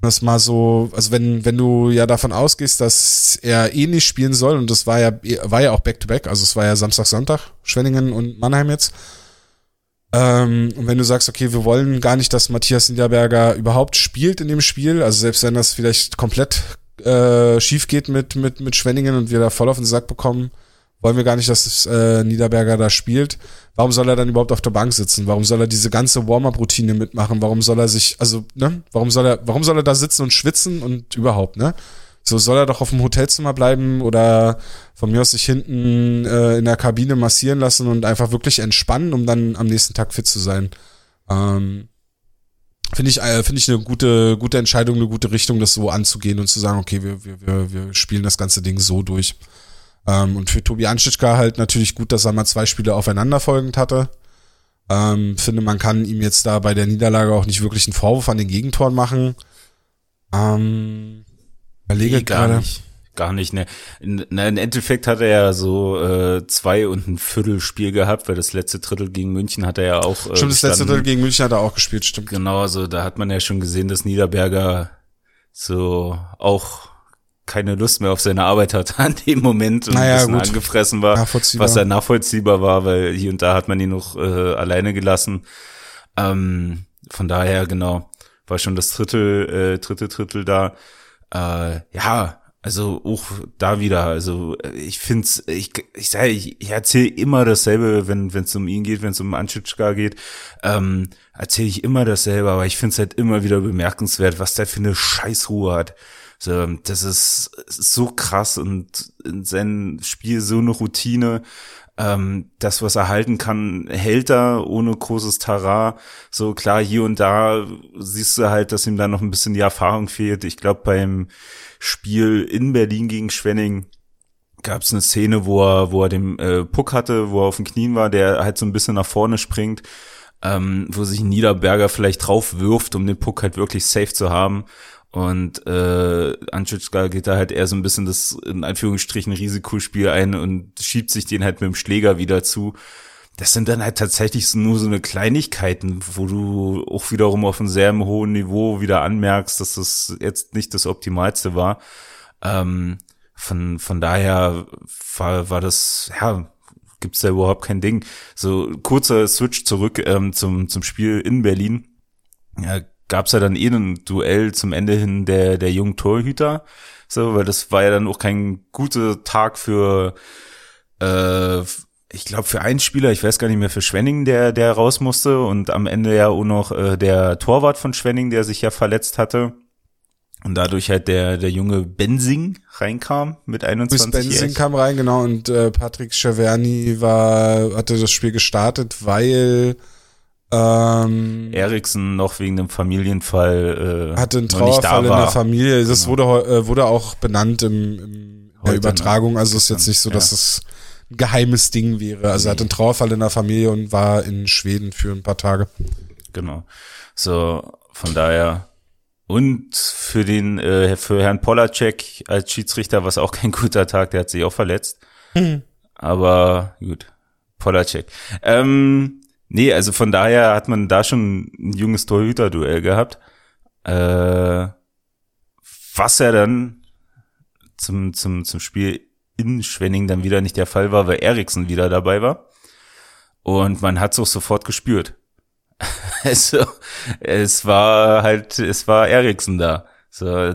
[SPEAKER 1] das mal so, also wenn, wenn du ja davon ausgehst, dass er eh nicht spielen soll, und das war ja, war ja auch Back-to-Back, -back, also es war ja Samstag, Sonntag, Schwenningen und Mannheim jetzt. Ähm, und wenn du sagst, okay, wir wollen gar nicht, dass Matthias Niederberger überhaupt spielt in dem Spiel, also selbst wenn das vielleicht komplett äh, schief geht mit, mit, mit Schwenningen und wir da voll auf den Sack bekommen, wollen wir gar nicht, dass äh, Niederberger da spielt. Warum soll er dann überhaupt auf der Bank sitzen? Warum soll er diese ganze Warm-up-Routine mitmachen? Warum soll er sich, also, ne? Warum soll er, warum soll er da sitzen und schwitzen und überhaupt, ne? So soll er doch auf dem Hotelzimmer bleiben oder von mir aus sich hinten äh, in der Kabine massieren lassen und einfach wirklich entspannen, um dann am nächsten Tag fit zu sein. Ähm, Finde ich, äh, finde ich eine gute, gute Entscheidung, eine gute Richtung, das so anzugehen und zu sagen, okay, wir, wir, wir, wir spielen das ganze Ding so durch. Ähm, und für Tobi Anstitschka halt natürlich gut, dass er mal zwei Spiele aufeinanderfolgend hatte. Ähm, finde, man kann ihm jetzt da bei der Niederlage auch nicht wirklich einen Vorwurf an den Gegentoren machen. Ähm, überlege nee,
[SPEAKER 2] gerade. Nicht gar nicht. Ne, in, in Endeffekt hat er ja so äh, zwei und ein Viertelspiel gehabt, weil das letzte Drittel gegen München hat er ja auch.
[SPEAKER 1] Äh, stimmt, das letzte Drittel gegen München hat er auch gespielt, stimmt.
[SPEAKER 2] Genau, also da hat man ja schon gesehen, dass Niederberger so auch keine Lust mehr auf seine Arbeit hat an dem Moment und naja, ein bisschen gut. angefressen war, was ja nachvollziehbar war, weil hier und da hat man ihn noch äh, alleine gelassen. Ähm, von daher, genau, war schon das dritte, äh, dritte Drittel da. Äh, ja, Also auch da wieder, also ich find's, ich, ich sage, ich, ich erzähle immer dasselbe, wenn es um ihn geht, wenn es um Anschitschka geht, ähm, erzähle ich immer dasselbe, aber ich find's halt immer wieder bemerkenswert, was der für eine Scheißruhe hat. So, das ist, ist so krass und in seinem Spiel so eine Routine ähm, das, was er halten kann, hält er ohne großes Tara. So klar, hier und da siehst du halt, dass ihm da noch ein bisschen die Erfahrung fehlt. Ich glaube, beim Spiel in Berlin gegen Schwenning gab es eine Szene, wo er, wo er den äh, Puck hatte, wo er auf den Knien war, der halt so ein bisschen nach vorne springt, ähm, wo sich Niederberger vielleicht drauf wirft, um den Puck halt wirklich safe zu haben. Und äh, Anschutschka geht da halt eher so ein bisschen das in Anführungsstrichen Risikospiel ein und schiebt sich den halt mit dem Schläger wieder zu. Das sind dann halt tatsächlich nur so eine Kleinigkeiten, wo du auch wiederum auf einem sehr hohen Niveau wieder anmerkst, dass das jetzt nicht das Optimalste war. Ähm, von, von daher war, war das, ja, gibt's da überhaupt kein Ding. So kurzer Switch zurück ähm, zum, zum Spiel in Berlin. Ja, gab's ja dann eh ein Duell zum Ende hin der, der jungen Torhüter. So, weil das war ja dann auch kein guter Tag für, äh, ich glaube, für einen Spieler, ich weiß gar nicht mehr, für Schwenning, der, der raus musste und am Ende ja auch noch äh, der Torwart von Schwenning, der sich ja verletzt hatte. Und dadurch halt der, der junge Bensing reinkam mit 21
[SPEAKER 1] Bis Bensing kam rein, genau, und äh, Patrick Chaverni war, hatte das Spiel gestartet, weil ähm,
[SPEAKER 2] Eriksen noch wegen dem Familienfall
[SPEAKER 1] äh, hatte einen Trauerfall in der Familie. Das genau. wurde, äh, wurde auch benannt im, im der ne? Übertragung. Also ist jetzt nicht so, dass ja. es ein geheimes Ding wäre. Also er hatte einen Trauerfall in der Familie und war in Schweden für ein paar Tage.
[SPEAKER 2] Genau. So, von daher. Und für den, äh, für Herrn Polacek als Schiedsrichter war es auch kein guter Tag, der hat sich auch verletzt. Mhm. Aber gut, Polacek. Ähm, Nee, also von daher hat man da schon ein junges Torhüter-Duell gehabt. Äh, was ja dann zum, zum, zum Spiel in Schwenning dann wieder nicht der Fall war, weil Eriksen wieder dabei war. Und man hat es auch sofort gespürt. also, es war halt, es war Eriksen da. So,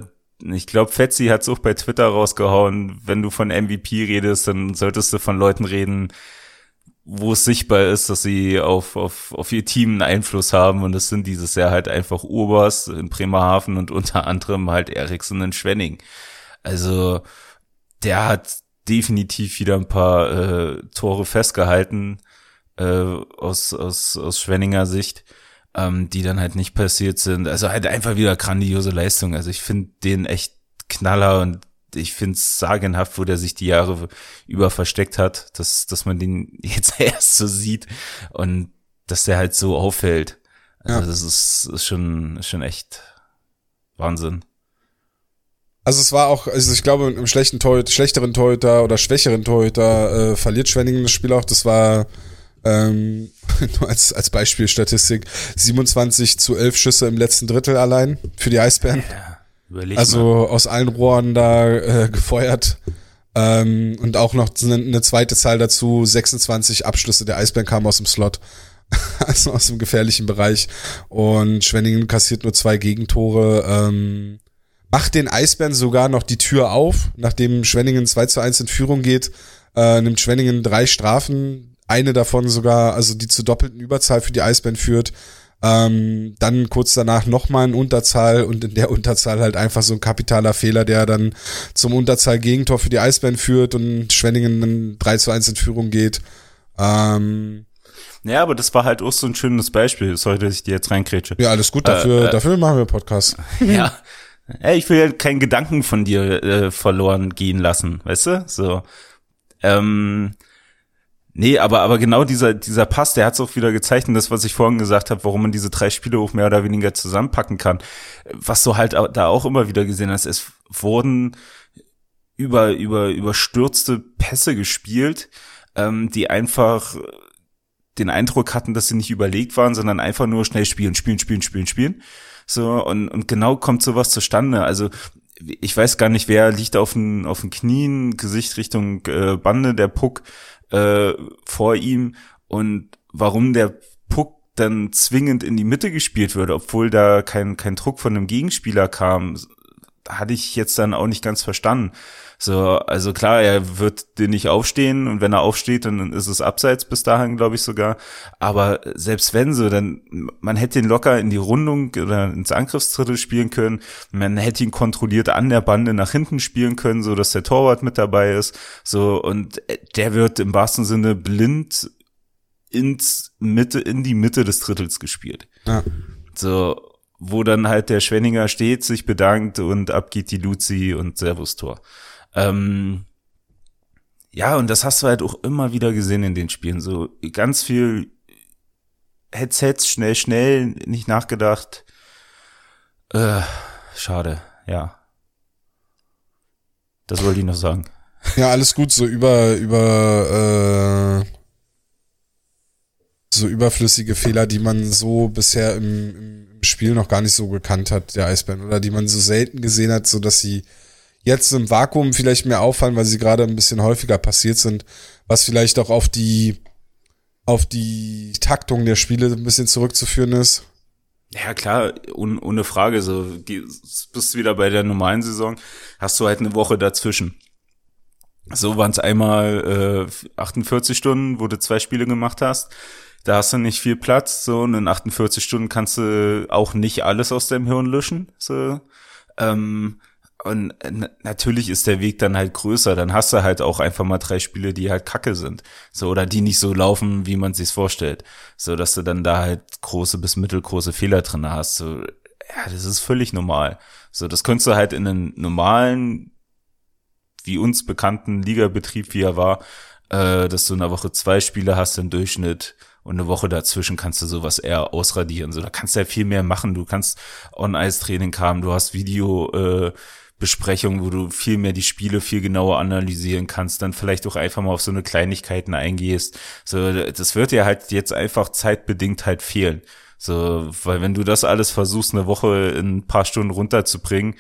[SPEAKER 2] ich glaube, Fetzi hat es auch bei Twitter rausgehauen, wenn du von MVP redest, dann solltest du von Leuten reden, wo es sichtbar ist, dass sie auf, auf, auf ihr Team einen Einfluss haben und es sind dieses Jahr halt einfach Urbers in Bremerhaven und unter anderem halt Eriksen in Schwenning. Also der hat definitiv wieder ein paar äh, Tore festgehalten äh, aus, aus, aus Schwenninger Sicht, ähm, die dann halt nicht passiert sind. Also halt einfach wieder grandiose Leistung. Also ich finde den echt Knaller und ich finde es sagenhaft, wo der sich die Jahre über versteckt hat, dass, dass man den jetzt erst so sieht und dass der halt so auffällt. Also ja. das ist, ist schon, ist schon echt Wahnsinn.
[SPEAKER 1] Also es war auch, also ich glaube, im schlechten Torhüter, schlechteren Torhüter oder schwächeren Torhüter äh, verliert Schwenningen das Spiel auch. Das war ähm, nur als, als Beispiel Statistik 27 zu 11 Schüsse im letzten Drittel allein für die Eisbären. Ja. Also mal. aus allen Rohren da äh, gefeuert. Ähm, und auch noch eine, eine zweite Zahl dazu, 26 Abschlüsse der Eisbären kamen aus dem Slot. also aus dem gefährlichen Bereich. Und Schwenningen kassiert nur zwei Gegentore. Ähm, macht den Eisbären sogar noch die Tür auf, nachdem Schwenningen 2 zu 1 in Führung geht, äh, nimmt Schwenningen drei Strafen, eine davon sogar, also die zur doppelten Überzahl für die Eisbären führt. Ähm, dann kurz danach nochmal ein Unterzahl und in der Unterzahl halt einfach so ein kapitaler Fehler, der dann zum Unterzahl-Gegentor für die Eisbären führt und Schwenningen dann 3 zu 1 in Führung geht. Ähm,
[SPEAKER 2] ja, aber das war halt auch so ein schönes Beispiel. Sorry, dass ich dir jetzt reinkrätsche.
[SPEAKER 1] Ja, alles gut, dafür, äh, äh, dafür machen wir Podcast.
[SPEAKER 2] Ja. Ey, ich will ja keinen Gedanken von dir äh, verloren gehen lassen, weißt du? So. Ähm, Nee, aber, aber genau dieser, dieser Pass, der hat es auch wieder gezeichnet, das, was ich vorhin gesagt habe, warum man diese drei Spiele auch mehr oder weniger zusammenpacken kann. Was du halt da auch immer wieder gesehen hast, es wurden über, über, überstürzte Pässe gespielt, ähm, die einfach den Eindruck hatten, dass sie nicht überlegt waren, sondern einfach nur schnell spielen, spielen, spielen, spielen, spielen. So, und, und genau kommt sowas zustande. Also, ich weiß gar nicht, wer liegt auf den, auf den Knien, Gesicht Richtung äh, Bande, der Puck äh, vor ihm und warum der Puck dann zwingend in die Mitte gespielt wird, obwohl da kein, kein Druck von einem Gegenspieler kam. hatte ich jetzt dann auch nicht ganz verstanden. So, also klar, er wird den nicht aufstehen und wenn er aufsteht, dann ist es abseits bis dahin, glaube ich sogar. Aber selbst wenn so, dann man hätte ihn locker in die Rundung oder ins Angriffsdrittel spielen können. Man hätte ihn kontrolliert an der Bande nach hinten spielen können, so dass der Torwart mit dabei ist. So und der wird im wahrsten Sinne blind ins Mitte in die Mitte des Drittels gespielt. Ja. So wo dann halt der Schwenninger steht, sich bedankt und ab geht die Luzi und Servus Tor. Ähm, ja, und das hast du halt auch immer wieder gesehen in den Spielen. So ganz viel Headsets, schnell, schnell, nicht nachgedacht. Äh, schade, ja. Das wollte ich noch sagen.
[SPEAKER 1] Ja, alles gut, so über, über, äh, so überflüssige Fehler, die man so bisher im, im Spiel noch gar nicht so gekannt hat, der Eisbären, oder die man so selten gesehen hat, so dass sie jetzt im Vakuum vielleicht mehr auffallen, weil sie gerade ein bisschen häufiger passiert sind, was vielleicht auch auf die auf die Taktung der Spiele ein bisschen zurückzuführen ist.
[SPEAKER 2] Ja, klar, un, ohne Frage. So, bist du wieder bei der normalen Saison, hast du halt eine Woche dazwischen. So waren es einmal äh, 48 Stunden, wo du zwei Spiele gemacht hast. Da hast du nicht viel Platz. So, und in 48 Stunden kannst du auch nicht alles aus deinem Hirn löschen. So. Ähm, und äh, natürlich ist der Weg dann halt größer. Dann hast du halt auch einfach mal drei Spiele, die halt kacke sind. So, oder die nicht so laufen, wie man sich's vorstellt. So, dass du dann da halt große bis mittelgroße Fehler drin hast. So, ja, das ist völlig normal. So, das könntest du halt in einem normalen, wie uns bekannten Ligabetrieb, wie er war, äh, dass du in der Woche zwei Spiele hast im Durchschnitt und eine Woche dazwischen kannst du sowas eher ausradieren. So, da kannst du ja viel mehr machen. Du kannst On-Ice-Training haben, du hast Video, äh, Besprechung, wo du viel mehr die Spiele viel genauer analysieren kannst, dann vielleicht auch einfach mal auf so eine Kleinigkeiten eingehst. So, das wird dir halt jetzt einfach zeitbedingt halt fehlen. So, weil wenn du das alles versuchst, eine Woche in ein paar Stunden runterzubringen,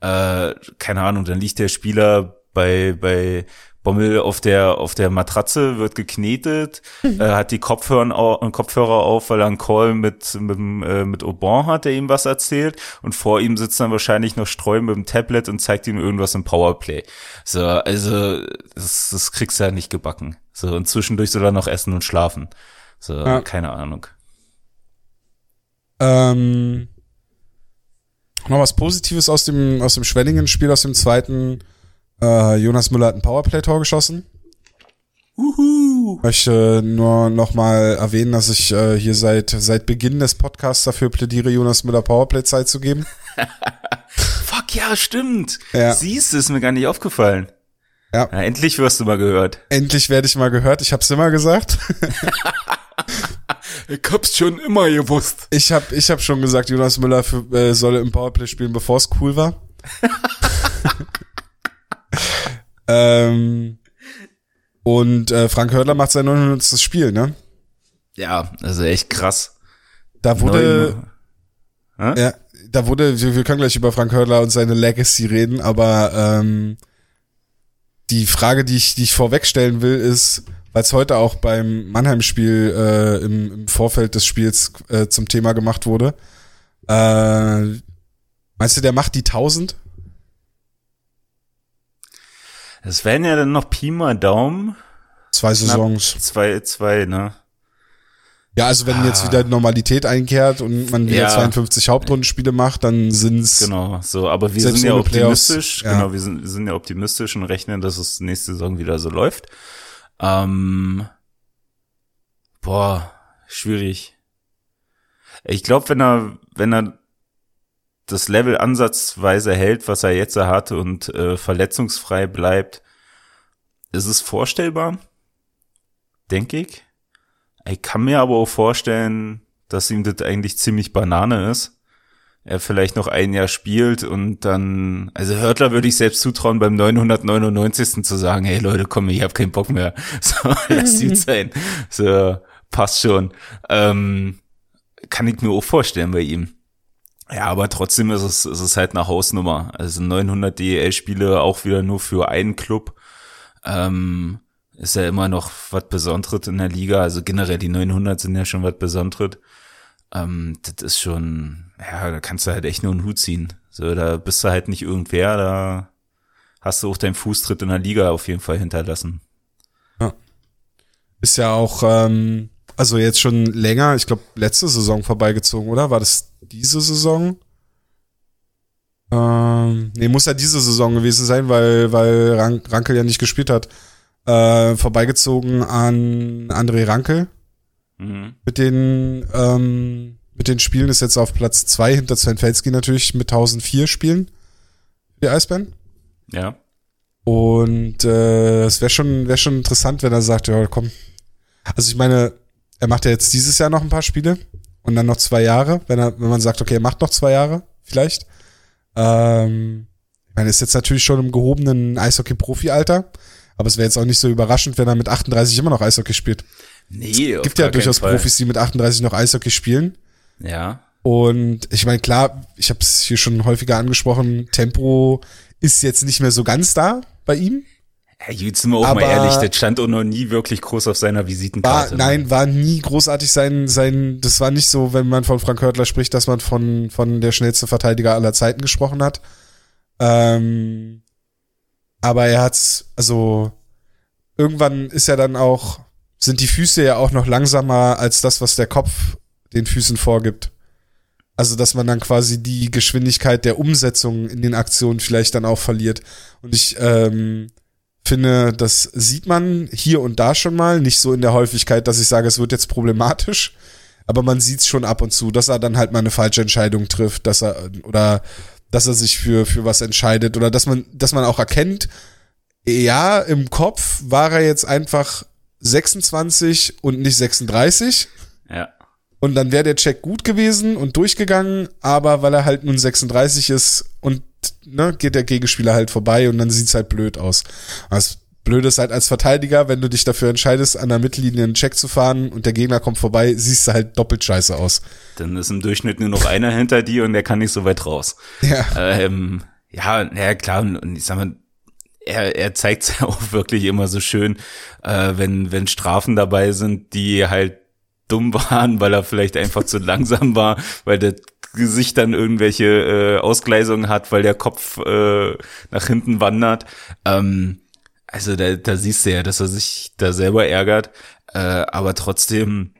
[SPEAKER 2] äh, keine Ahnung, dann liegt der Spieler bei, bei Bommel auf der, auf der Matratze, wird geknetet, mhm. äh, hat die Kopfhörer, Kopfhörer auf, weil er einen Call mit, mit, äh, mit Aubin hat, der ihm was erzählt. Und vor ihm sitzt dann wahrscheinlich noch Streu mit dem Tablet und zeigt ihm irgendwas im Powerplay. So, also, das, das kriegst du ja nicht gebacken. So, und zwischendurch soll er noch essen und schlafen. So, ja. keine Ahnung.
[SPEAKER 1] Ähm, noch was Positives aus dem, aus dem Schwenningen-Spiel, aus dem zweiten äh, Jonas Müller hat ein Powerplay-Tor geschossen. Uhu. Möchte nur noch mal erwähnen, dass ich äh, hier seit seit Beginn des Podcasts dafür plädiere, Jonas Müller Powerplay-Zeit zu geben.
[SPEAKER 2] Fuck ja, stimmt. Ja. Siehst, ist mir gar nicht aufgefallen. Ja. ja. Endlich wirst du mal gehört.
[SPEAKER 1] Endlich werde ich mal gehört. Ich hab's immer gesagt.
[SPEAKER 2] ich hab's schon immer gewusst.
[SPEAKER 1] Ich hab ich hab schon gesagt, Jonas Müller für, äh, solle im Powerplay spielen, bevor es cool war. ähm, und äh, Frank Hörler macht sein 900. Spiel, ne?
[SPEAKER 2] Ja, also echt krass.
[SPEAKER 1] Da wurde, ja, da wurde, wir, wir können gleich über Frank Hörler und seine Legacy reden, aber ähm, die Frage, die ich, die ich vorwegstellen will, ist, weil es heute auch beim Mannheim-Spiel äh, im, im Vorfeld des Spiels äh, zum Thema gemacht wurde. Äh, meinst du, der macht die 1000?
[SPEAKER 2] Es wären ja dann noch Pi mal Daumen.
[SPEAKER 1] Zwei Saisons.
[SPEAKER 2] Zwei, zwei, ne?
[SPEAKER 1] Ja, also wenn ah. jetzt wieder Normalität einkehrt und man wieder ja. 52 Hauptrundenspiele macht, dann sind's
[SPEAKER 2] Genau, so, aber wir sind ja optimistisch, ja. genau, wir sind, wir sind ja optimistisch und rechnen, dass es nächste Saison wieder so läuft. Ähm, boah, schwierig. Ich glaube, wenn er, wenn er das Level ansatzweise hält, was er jetzt hat und äh, verletzungsfrei bleibt, ist es vorstellbar, denke ich. Ich kann mir aber auch vorstellen, dass ihm das eigentlich ziemlich Banane ist. Er vielleicht noch ein Jahr spielt und dann, also Hörtler würde ich selbst zutrauen, beim 999. zu sagen, hey Leute, komm, ich habe keinen Bock mehr. So, lass gut sein. So, passt schon. Ähm, kann ich mir auch vorstellen bei ihm. Ja, aber trotzdem ist es, ist es halt eine Hausnummer. Also 900 DEL-Spiele auch wieder nur für einen Club. Ähm, ist ja immer noch was Besonderes in der Liga. Also generell die 900 sind ja schon was Besonderes. Ähm, das ist schon, ja, da kannst du halt echt nur einen Hut ziehen. So, da bist du halt nicht irgendwer, da hast du auch deinen Fußtritt in der Liga auf jeden Fall hinterlassen.
[SPEAKER 1] Ja. Ist ja auch, ähm, also jetzt schon länger, ich glaube, letzte Saison vorbeigezogen, oder? War das diese Saison? Ähm, nee, muss ja diese Saison gewesen sein, weil, weil Rank, Rankel ja nicht gespielt hat. Äh, vorbeigezogen an André Rankel. Mhm. Mit den, ähm, mit den Spielen ist jetzt auf Platz zwei hinter Sven Felski natürlich mit 1004 Spielen. Die Eisbären.
[SPEAKER 2] Ja.
[SPEAKER 1] Und äh, es wäre schon, wäre schon interessant, wenn er sagt, ja, komm. Also ich meine, er macht ja jetzt dieses Jahr noch ein paar Spiele und dann noch zwei Jahre, wenn er, wenn man sagt, okay, er macht noch zwei Jahre, vielleicht. Ähm, ich meine, ist jetzt natürlich schon im gehobenen Eishockey-Profi-Alter, aber es wäre jetzt auch nicht so überraschend, wenn er mit 38 immer noch Eishockey spielt.
[SPEAKER 2] Nee,
[SPEAKER 1] es gibt ja durchaus Profis, die mit 38 noch Eishockey spielen.
[SPEAKER 2] Ja.
[SPEAKER 1] Und ich meine, klar, ich habe es hier schon häufiger angesprochen, Tempo ist jetzt nicht mehr so ganz da bei ihm.
[SPEAKER 2] Ja, jetzt sind wir auch aber mal ehrlich, das stand auch noch nie wirklich groß auf seiner Visitenkarte.
[SPEAKER 1] War, ne? nein, war nie großartig sein, sein, das war nicht so, wenn man von Frank Hörtler spricht, dass man von, von der schnellste Verteidiger aller Zeiten gesprochen hat. Ähm, aber er hat's, also, irgendwann ist er dann auch, sind die Füße ja auch noch langsamer als das, was der Kopf den Füßen vorgibt. Also, dass man dann quasi die Geschwindigkeit der Umsetzung in den Aktionen vielleicht dann auch verliert. Und ich, ähm, finde, das sieht man hier und da schon mal, nicht so in der Häufigkeit, dass ich sage, es wird jetzt problematisch, aber man sieht es schon ab und zu, dass er dann halt mal eine falsche Entscheidung trifft, dass er oder dass er sich für für was entscheidet oder dass man dass man auch erkennt, ja, im Kopf war er jetzt einfach 26 und nicht 36.
[SPEAKER 2] Ja.
[SPEAKER 1] Und dann wäre der Check gut gewesen und durchgegangen, aber weil er halt nun 36 ist und ne, geht der Gegenspieler halt vorbei und dann sieht's halt blöd aus. Das Blöde ist halt als Verteidiger, wenn du dich dafür entscheidest, an der Mittellinie einen Check zu fahren und der Gegner kommt vorbei, siehst du halt doppelt scheiße aus.
[SPEAKER 2] Dann ist im Durchschnitt nur noch einer hinter dir und der kann nicht so weit raus.
[SPEAKER 1] Ja.
[SPEAKER 2] Ähm, ja, ja, klar, und ich sag mal, er, er zeigt ja auch wirklich immer so schön, äh, wenn, wenn Strafen dabei sind, die halt dumm waren, weil er vielleicht einfach zu langsam war, weil der Gesicht dann irgendwelche äh, Ausgleisungen hat, weil der Kopf äh, nach hinten wandert. Ähm, also da, da siehst du ja, dass er sich da selber ärgert, äh, aber trotzdem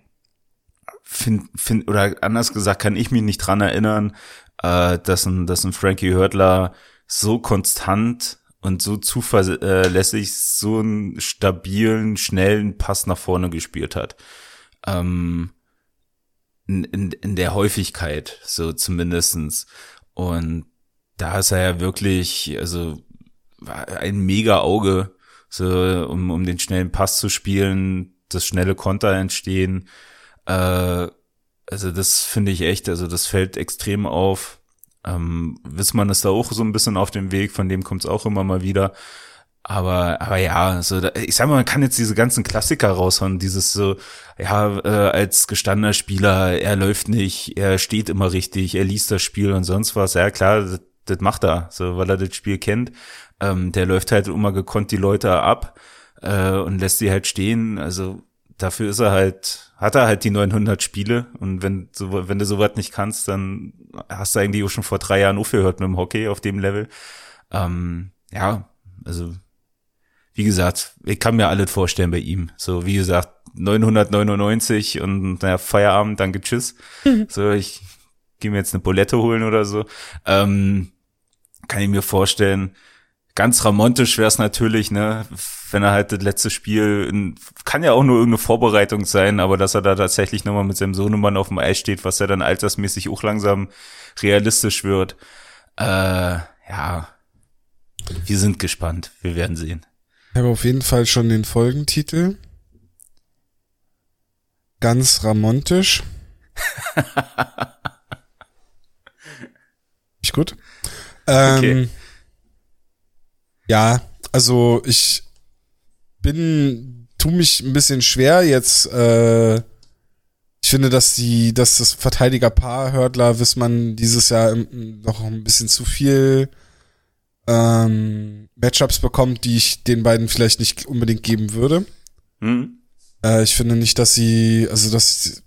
[SPEAKER 2] find, find, oder anders gesagt, kann ich mich nicht dran erinnern, äh, dass ein, dass ein Frankie Hörtler so konstant und so zuverlässig so einen stabilen, schnellen Pass nach vorne gespielt hat. Ähm, in, in, in der Häufigkeit, so zumindestens. Und da ist er ja wirklich, also ein mega Auge, so um, um den schnellen Pass zu spielen, das schnelle Konter entstehen. Äh, also das finde ich echt, also das fällt extrem auf. Ähm, Wissmann ist da auch so ein bisschen auf dem Weg, von dem kommt es auch immer mal wieder. Aber, aber ja, also da, ich sag mal, man kann jetzt diese ganzen Klassiker raushauen, dieses so, ja, äh, als gestandener Spieler, er läuft nicht, er steht immer richtig, er liest das Spiel und sonst was. Ja, klar, das, das macht er, so, weil er das Spiel kennt. Ähm, der läuft halt immer gekonnt die Leute ab äh, und lässt sie halt stehen. Also dafür ist er halt, hat er halt die 900 Spiele und wenn, so, wenn du sowas nicht kannst, dann hast du eigentlich auch schon vor drei Jahren aufgehört mit dem Hockey auf dem Level. Ähm, ja, also wie gesagt, ich kann mir alles vorstellen bei ihm. So, wie gesagt, 999 und naja, Feierabend, danke, tschüss. Mhm. So, ich gehe mir jetzt eine Bulette holen oder so. Ähm, kann ich mir vorstellen. Ganz ramontisch wäre es natürlich, ne, wenn er halt das letzte Spiel, kann ja auch nur irgendeine Vorbereitung sein, aber dass er da tatsächlich nochmal mit seinem Sohnemann auf dem Eis steht, was ja dann altersmäßig auch langsam realistisch wird. Äh, ja, wir sind gespannt. Wir werden sehen.
[SPEAKER 1] Ich habe auf jeden Fall schon den Folgentitel. Ganz ramontisch. ich gut? Ähm, okay. Ja, also ich bin, tu mich ein bisschen schwer jetzt. Äh, ich finde, dass die, dass das Verteidigerpaar Hördler Wissmann dieses Jahr noch ein bisschen zu viel ähm, Matchups bekommt, die ich den beiden vielleicht nicht unbedingt geben würde. Mhm. Äh, ich finde nicht, dass sie, also dass,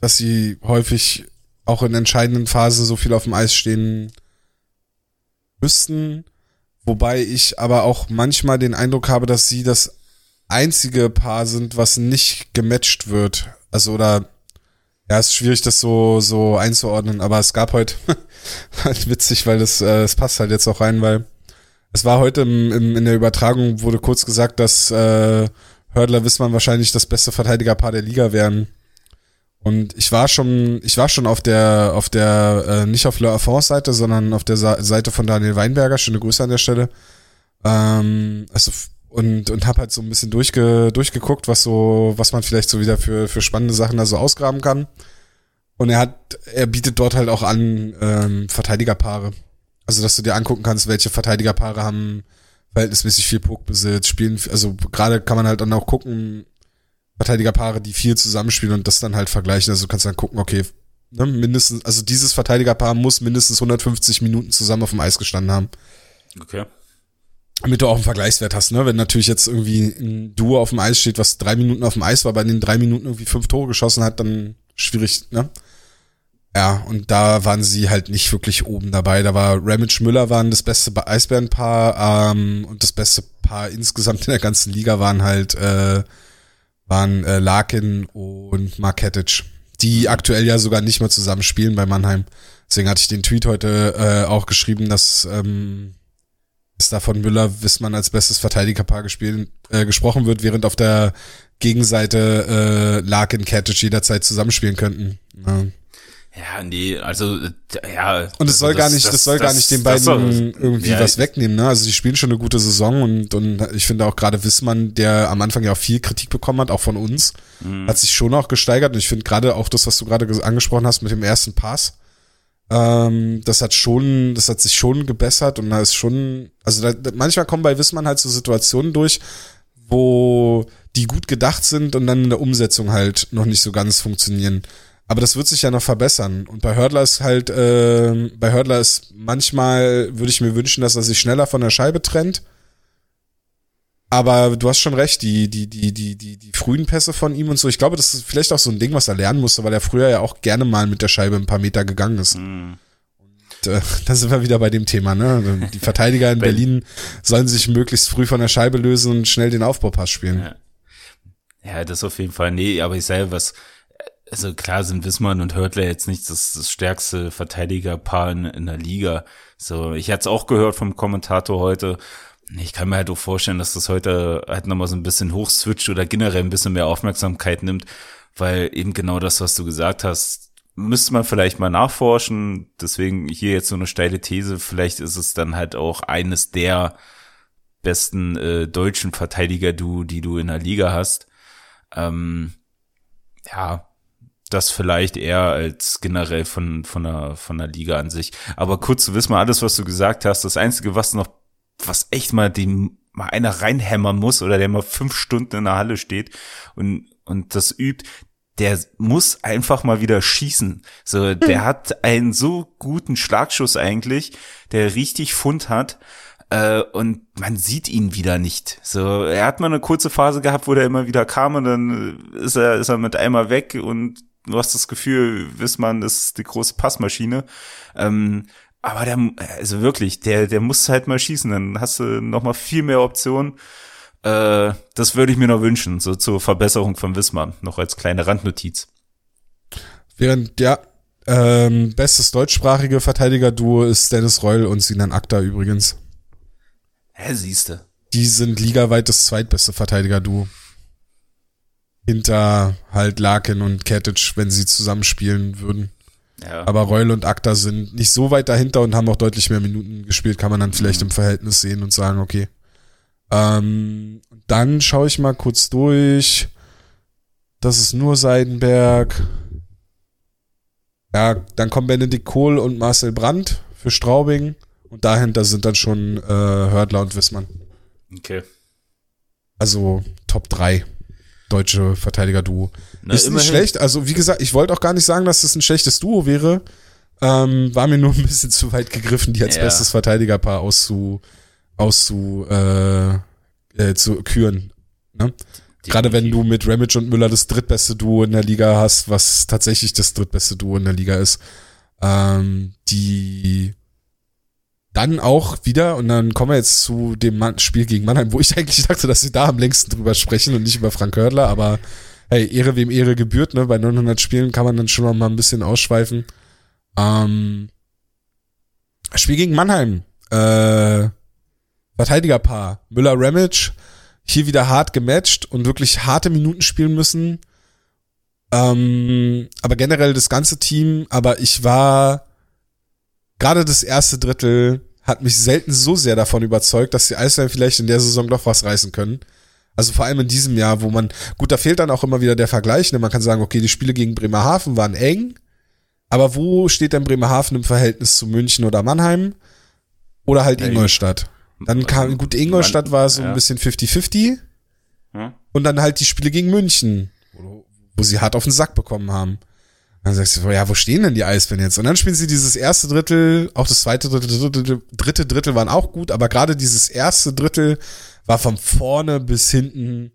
[SPEAKER 1] dass sie häufig auch in entscheidenden Phasen so viel auf dem Eis stehen müssten, wobei ich aber auch manchmal den Eindruck habe, dass sie das einzige Paar sind, was nicht gematcht wird. Also oder ja, ist schwierig, das so so einzuordnen, aber es gab heute halt witzig, weil das äh, es passt halt jetzt auch rein, weil es war heute im, im, in der Übertragung wurde kurz gesagt, dass äh, Hördler Wissmann wahrscheinlich das beste Verteidigerpaar der Liga wären. Und ich war schon, ich war schon auf der, auf der, äh, nicht auf Le Affons Seite, sondern auf der Sa Seite von Daniel Weinberger. Schöne Grüße an der Stelle. Ähm, also und und habe halt so ein bisschen durchge, durchgeguckt, was so, was man vielleicht so wieder für für spannende Sachen da so ausgraben kann. Und er hat, er bietet dort halt auch an ähm, Verteidigerpaare. Also dass du dir angucken kannst, welche Verteidigerpaare haben verhältnismäßig viel Puckbesitz, spielen, also gerade kann man halt dann auch gucken, Verteidigerpaare, die viel zusammenspielen und das dann halt vergleichen. Also du kannst dann gucken, okay, ne, mindestens, also dieses Verteidigerpaar muss mindestens 150 Minuten zusammen auf dem Eis gestanden haben.
[SPEAKER 2] Okay.
[SPEAKER 1] Damit du auch einen Vergleichswert hast, ne? Wenn natürlich jetzt irgendwie ein Duo auf dem Eis steht, was drei Minuten auf dem Eis war, bei den drei Minuten irgendwie fünf Tore geschossen hat, dann schwierig, ne? Ja, und da waren sie halt nicht wirklich oben dabei. Da war Ramage Müller waren das beste Eisbärenpaar ähm, und das beste Paar insgesamt in der ganzen Liga waren halt äh, waren äh, Larkin und Marketic, die aktuell ja sogar nicht mehr zusammen spielen bei Mannheim. Deswegen hatte ich den Tweet heute äh, auch geschrieben, dass ähm, es da von Müller Wissmann als bestes Verteidigerpaar gespielt, äh, gesprochen wird, während auf der Gegenseite äh, Larkin Katic jederzeit zusammenspielen könnten. Ja.
[SPEAKER 2] Ja, nee, also ja.
[SPEAKER 1] Und es soll
[SPEAKER 2] also
[SPEAKER 1] gar nicht, das, das soll das, gar nicht den beiden soll, irgendwie ja, was wegnehmen, ne? Also sie spielen schon eine gute Saison und und ich finde auch gerade Wissmann, der am Anfang ja auch viel Kritik bekommen hat, auch von uns, mhm. hat sich schon auch gesteigert und ich finde gerade auch das, was du gerade angesprochen hast mit dem ersten Pass, ähm, das hat schon, das hat sich schon gebessert und da ist schon, also da, manchmal kommen bei Wissmann halt so Situationen durch, wo die gut gedacht sind und dann in der Umsetzung halt noch nicht so ganz funktionieren. Aber das wird sich ja noch verbessern. Und bei Hördler ist halt, äh, bei Hördler ist manchmal, würde ich mir wünschen, dass er sich schneller von der Scheibe trennt. Aber du hast schon recht, die, die, die, die, die, die frühen Pässe von ihm und so. Ich glaube, das ist vielleicht auch so ein Ding, was er lernen musste, weil er früher ja auch gerne mal mit der Scheibe ein paar Meter gegangen ist. Mhm. Und äh, da sind wir wieder bei dem Thema, ne? Die Verteidiger in Berlin sollen sich möglichst früh von der Scheibe lösen und schnell den Aufbaupass spielen.
[SPEAKER 2] Ja. Ja, das auf jeden Fall. Nee, aber ich sage, was, also klar sind Wismann und Hörtler jetzt nicht das, das stärkste Verteidigerpaar in, in der Liga. So, ich hatte es auch gehört vom Kommentator heute. Ich kann mir halt auch vorstellen, dass das heute halt nochmal so ein bisschen hochswitcht oder generell ein bisschen mehr Aufmerksamkeit nimmt, weil eben genau das, was du gesagt hast, müsste man vielleicht mal nachforschen. Deswegen hier jetzt so eine steile These. Vielleicht ist es dann halt auch eines der besten äh, deutschen Verteidiger, du, die du in der Liga hast. Ähm, ja, das vielleicht eher als generell von, von der, von der Liga an sich. Aber kurz zu wissen, mal alles, was du gesagt hast, das Einzige, was noch, was echt mal dem, mal einer reinhämmern muss oder der mal fünf Stunden in der Halle steht und, und das übt, der muss einfach mal wieder schießen. So, der hm. hat einen so guten Schlagschuss eigentlich, der richtig Fund hat. Äh, und man sieht ihn wieder nicht. So, er hat mal eine kurze Phase gehabt, wo der immer wieder kam und dann ist er, ist er mit einmal weg und du hast das Gefühl, Wissmann ist die große Passmaschine. Ähm, aber der, also wirklich, der, der muss halt mal schießen, dann hast du noch mal viel mehr Optionen. Äh, das würde ich mir noch wünschen, so zur Verbesserung von Wissmann, noch als kleine Randnotiz.
[SPEAKER 1] Während, ja, ähm, bestes deutschsprachige Verteidiger-Duo ist Dennis Reul und Sinan Akta übrigens.
[SPEAKER 2] Hä, siehste.
[SPEAKER 1] Die sind ligaweit das zweitbeste Verteidiger-Duo hinter halt Larkin und Katic, wenn sie zusammenspielen würden. Ja. Aber Reul und Akta sind nicht so weit dahinter und haben auch deutlich mehr Minuten gespielt, kann man dann vielleicht mhm. im Verhältnis sehen und sagen, okay. Ähm, dann schaue ich mal kurz durch. Das ist nur Seidenberg. Ja, dann kommen Benedikt Kohl und Marcel Brandt für Straubing. Und dahinter sind dann schon äh, Hördler und Wissmann.
[SPEAKER 2] Okay.
[SPEAKER 1] Also Top 3 deutsche Verteidiger-Duo. Ist immerhin. nicht schlecht. Also, wie gesagt, ich wollte auch gar nicht sagen, dass das ein schlechtes Duo wäre. Ähm, war mir nur ein bisschen zu weit gegriffen, die als ja. bestes Verteidigerpaar auszu, auszu, äh, äh, zu küren. Ne? Gerade wenn du mit Ramage und Müller das drittbeste Duo in der Liga hast, was tatsächlich das drittbeste Duo in der Liga ist. Ähm, die dann auch wieder, und dann kommen wir jetzt zu dem Spiel gegen Mannheim, wo ich eigentlich dachte, dass wir da am längsten drüber sprechen und nicht über Frank Hördler, aber hey, Ehre wem Ehre gebührt, ne? Bei 900 Spielen kann man dann schon mal ein bisschen ausschweifen. Ähm, Spiel gegen Mannheim. Äh, Verteidigerpaar. Müller-Ramage. Hier wieder hart gematcht und wirklich harte Minuten spielen müssen. Ähm, aber generell das ganze Team. Aber ich war gerade das erste Drittel hat mich selten so sehr davon überzeugt, dass die Eisbären vielleicht in der Saison doch was reißen können. Also vor allem in diesem Jahr, wo man, gut, da fehlt dann auch immer wieder der Vergleich. Ne? Man kann sagen, okay, die Spiele gegen Bremerhaven waren eng, aber wo steht denn Bremerhaven im Verhältnis zu München oder Mannheim? Oder halt Ingolstadt? Dann kam, gut, Ingolstadt war so ja. ein bisschen 50-50. Hm? Und dann halt die Spiele gegen München, wo sie hart auf den Sack bekommen haben. Dann sagst du, ja, wo stehen denn die Eisbären jetzt? Und dann spielen sie dieses erste Drittel, auch das zweite Drittel, dritte, dritte Drittel waren auch gut, aber gerade dieses erste Drittel war von vorne bis hinten,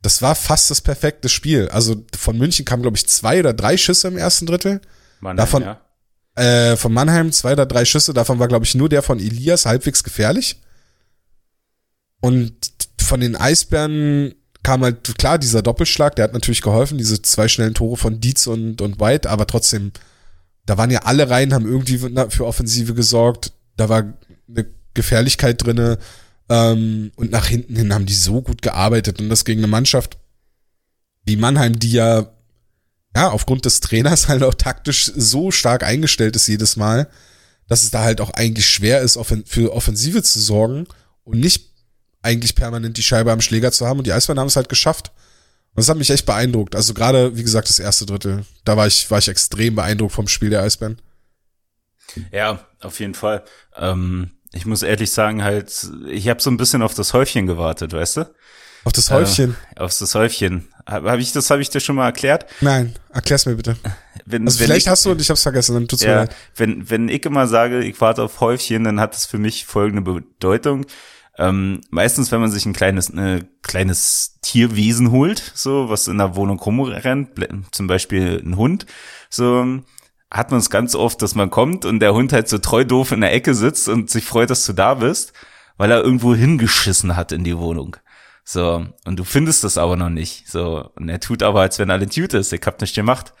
[SPEAKER 1] das war fast das perfekte Spiel. Also von München kamen, glaube ich, zwei oder drei Schüsse im ersten Drittel. Mannheim, davon, ja. äh, von Mannheim zwei oder drei Schüsse, davon war, glaube ich, nur der von Elias halbwegs gefährlich. Und von den Eisbären kam halt, klar, dieser Doppelschlag, der hat natürlich geholfen, diese zwei schnellen Tore von Dietz und, und White, aber trotzdem, da waren ja alle rein, haben irgendwie für Offensive gesorgt, da war eine Gefährlichkeit drinne ähm, und nach hinten hin haben die so gut gearbeitet und das gegen eine Mannschaft wie Mannheim, die ja ja aufgrund des Trainers halt auch taktisch so stark eingestellt ist jedes Mal, dass es da halt auch eigentlich schwer ist, für Offensive zu sorgen und nicht eigentlich permanent die Scheibe am Schläger zu haben. Und die Eisbären haben es halt geschafft. Und das hat mich echt beeindruckt. Also gerade, wie gesagt, das erste Drittel, da war ich, war ich extrem beeindruckt vom Spiel der Eisbären.
[SPEAKER 2] Ja, auf jeden Fall. Ähm, ich muss ehrlich sagen, halt, ich habe so ein bisschen auf das Häufchen gewartet, weißt du?
[SPEAKER 1] Auf das Häufchen?
[SPEAKER 2] Äh, auf das Häufchen. Habe hab ich das habe ich dir schon mal erklärt?
[SPEAKER 1] Nein, erklär's mir bitte. Wenn, also wenn vielleicht ich, hast du und ich hab's vergessen, dann tut's
[SPEAKER 2] ja, mir leid. Wenn wenn ich immer sage, ich warte auf Häufchen, dann hat das für mich folgende Bedeutung. Ähm, meistens, wenn man sich ein kleines, äh, kleines Tierwesen holt, so was in der Wohnung rumrennt, zum Beispiel ein Hund, so hat man es ganz oft, dass man kommt und der Hund halt so treu doof in der Ecke sitzt und sich freut, dass du da bist, weil er irgendwo hingeschissen hat in die Wohnung. So, und du findest das aber noch nicht. So, und er tut aber, als wenn alle Tute ist, ich hab nicht gemacht.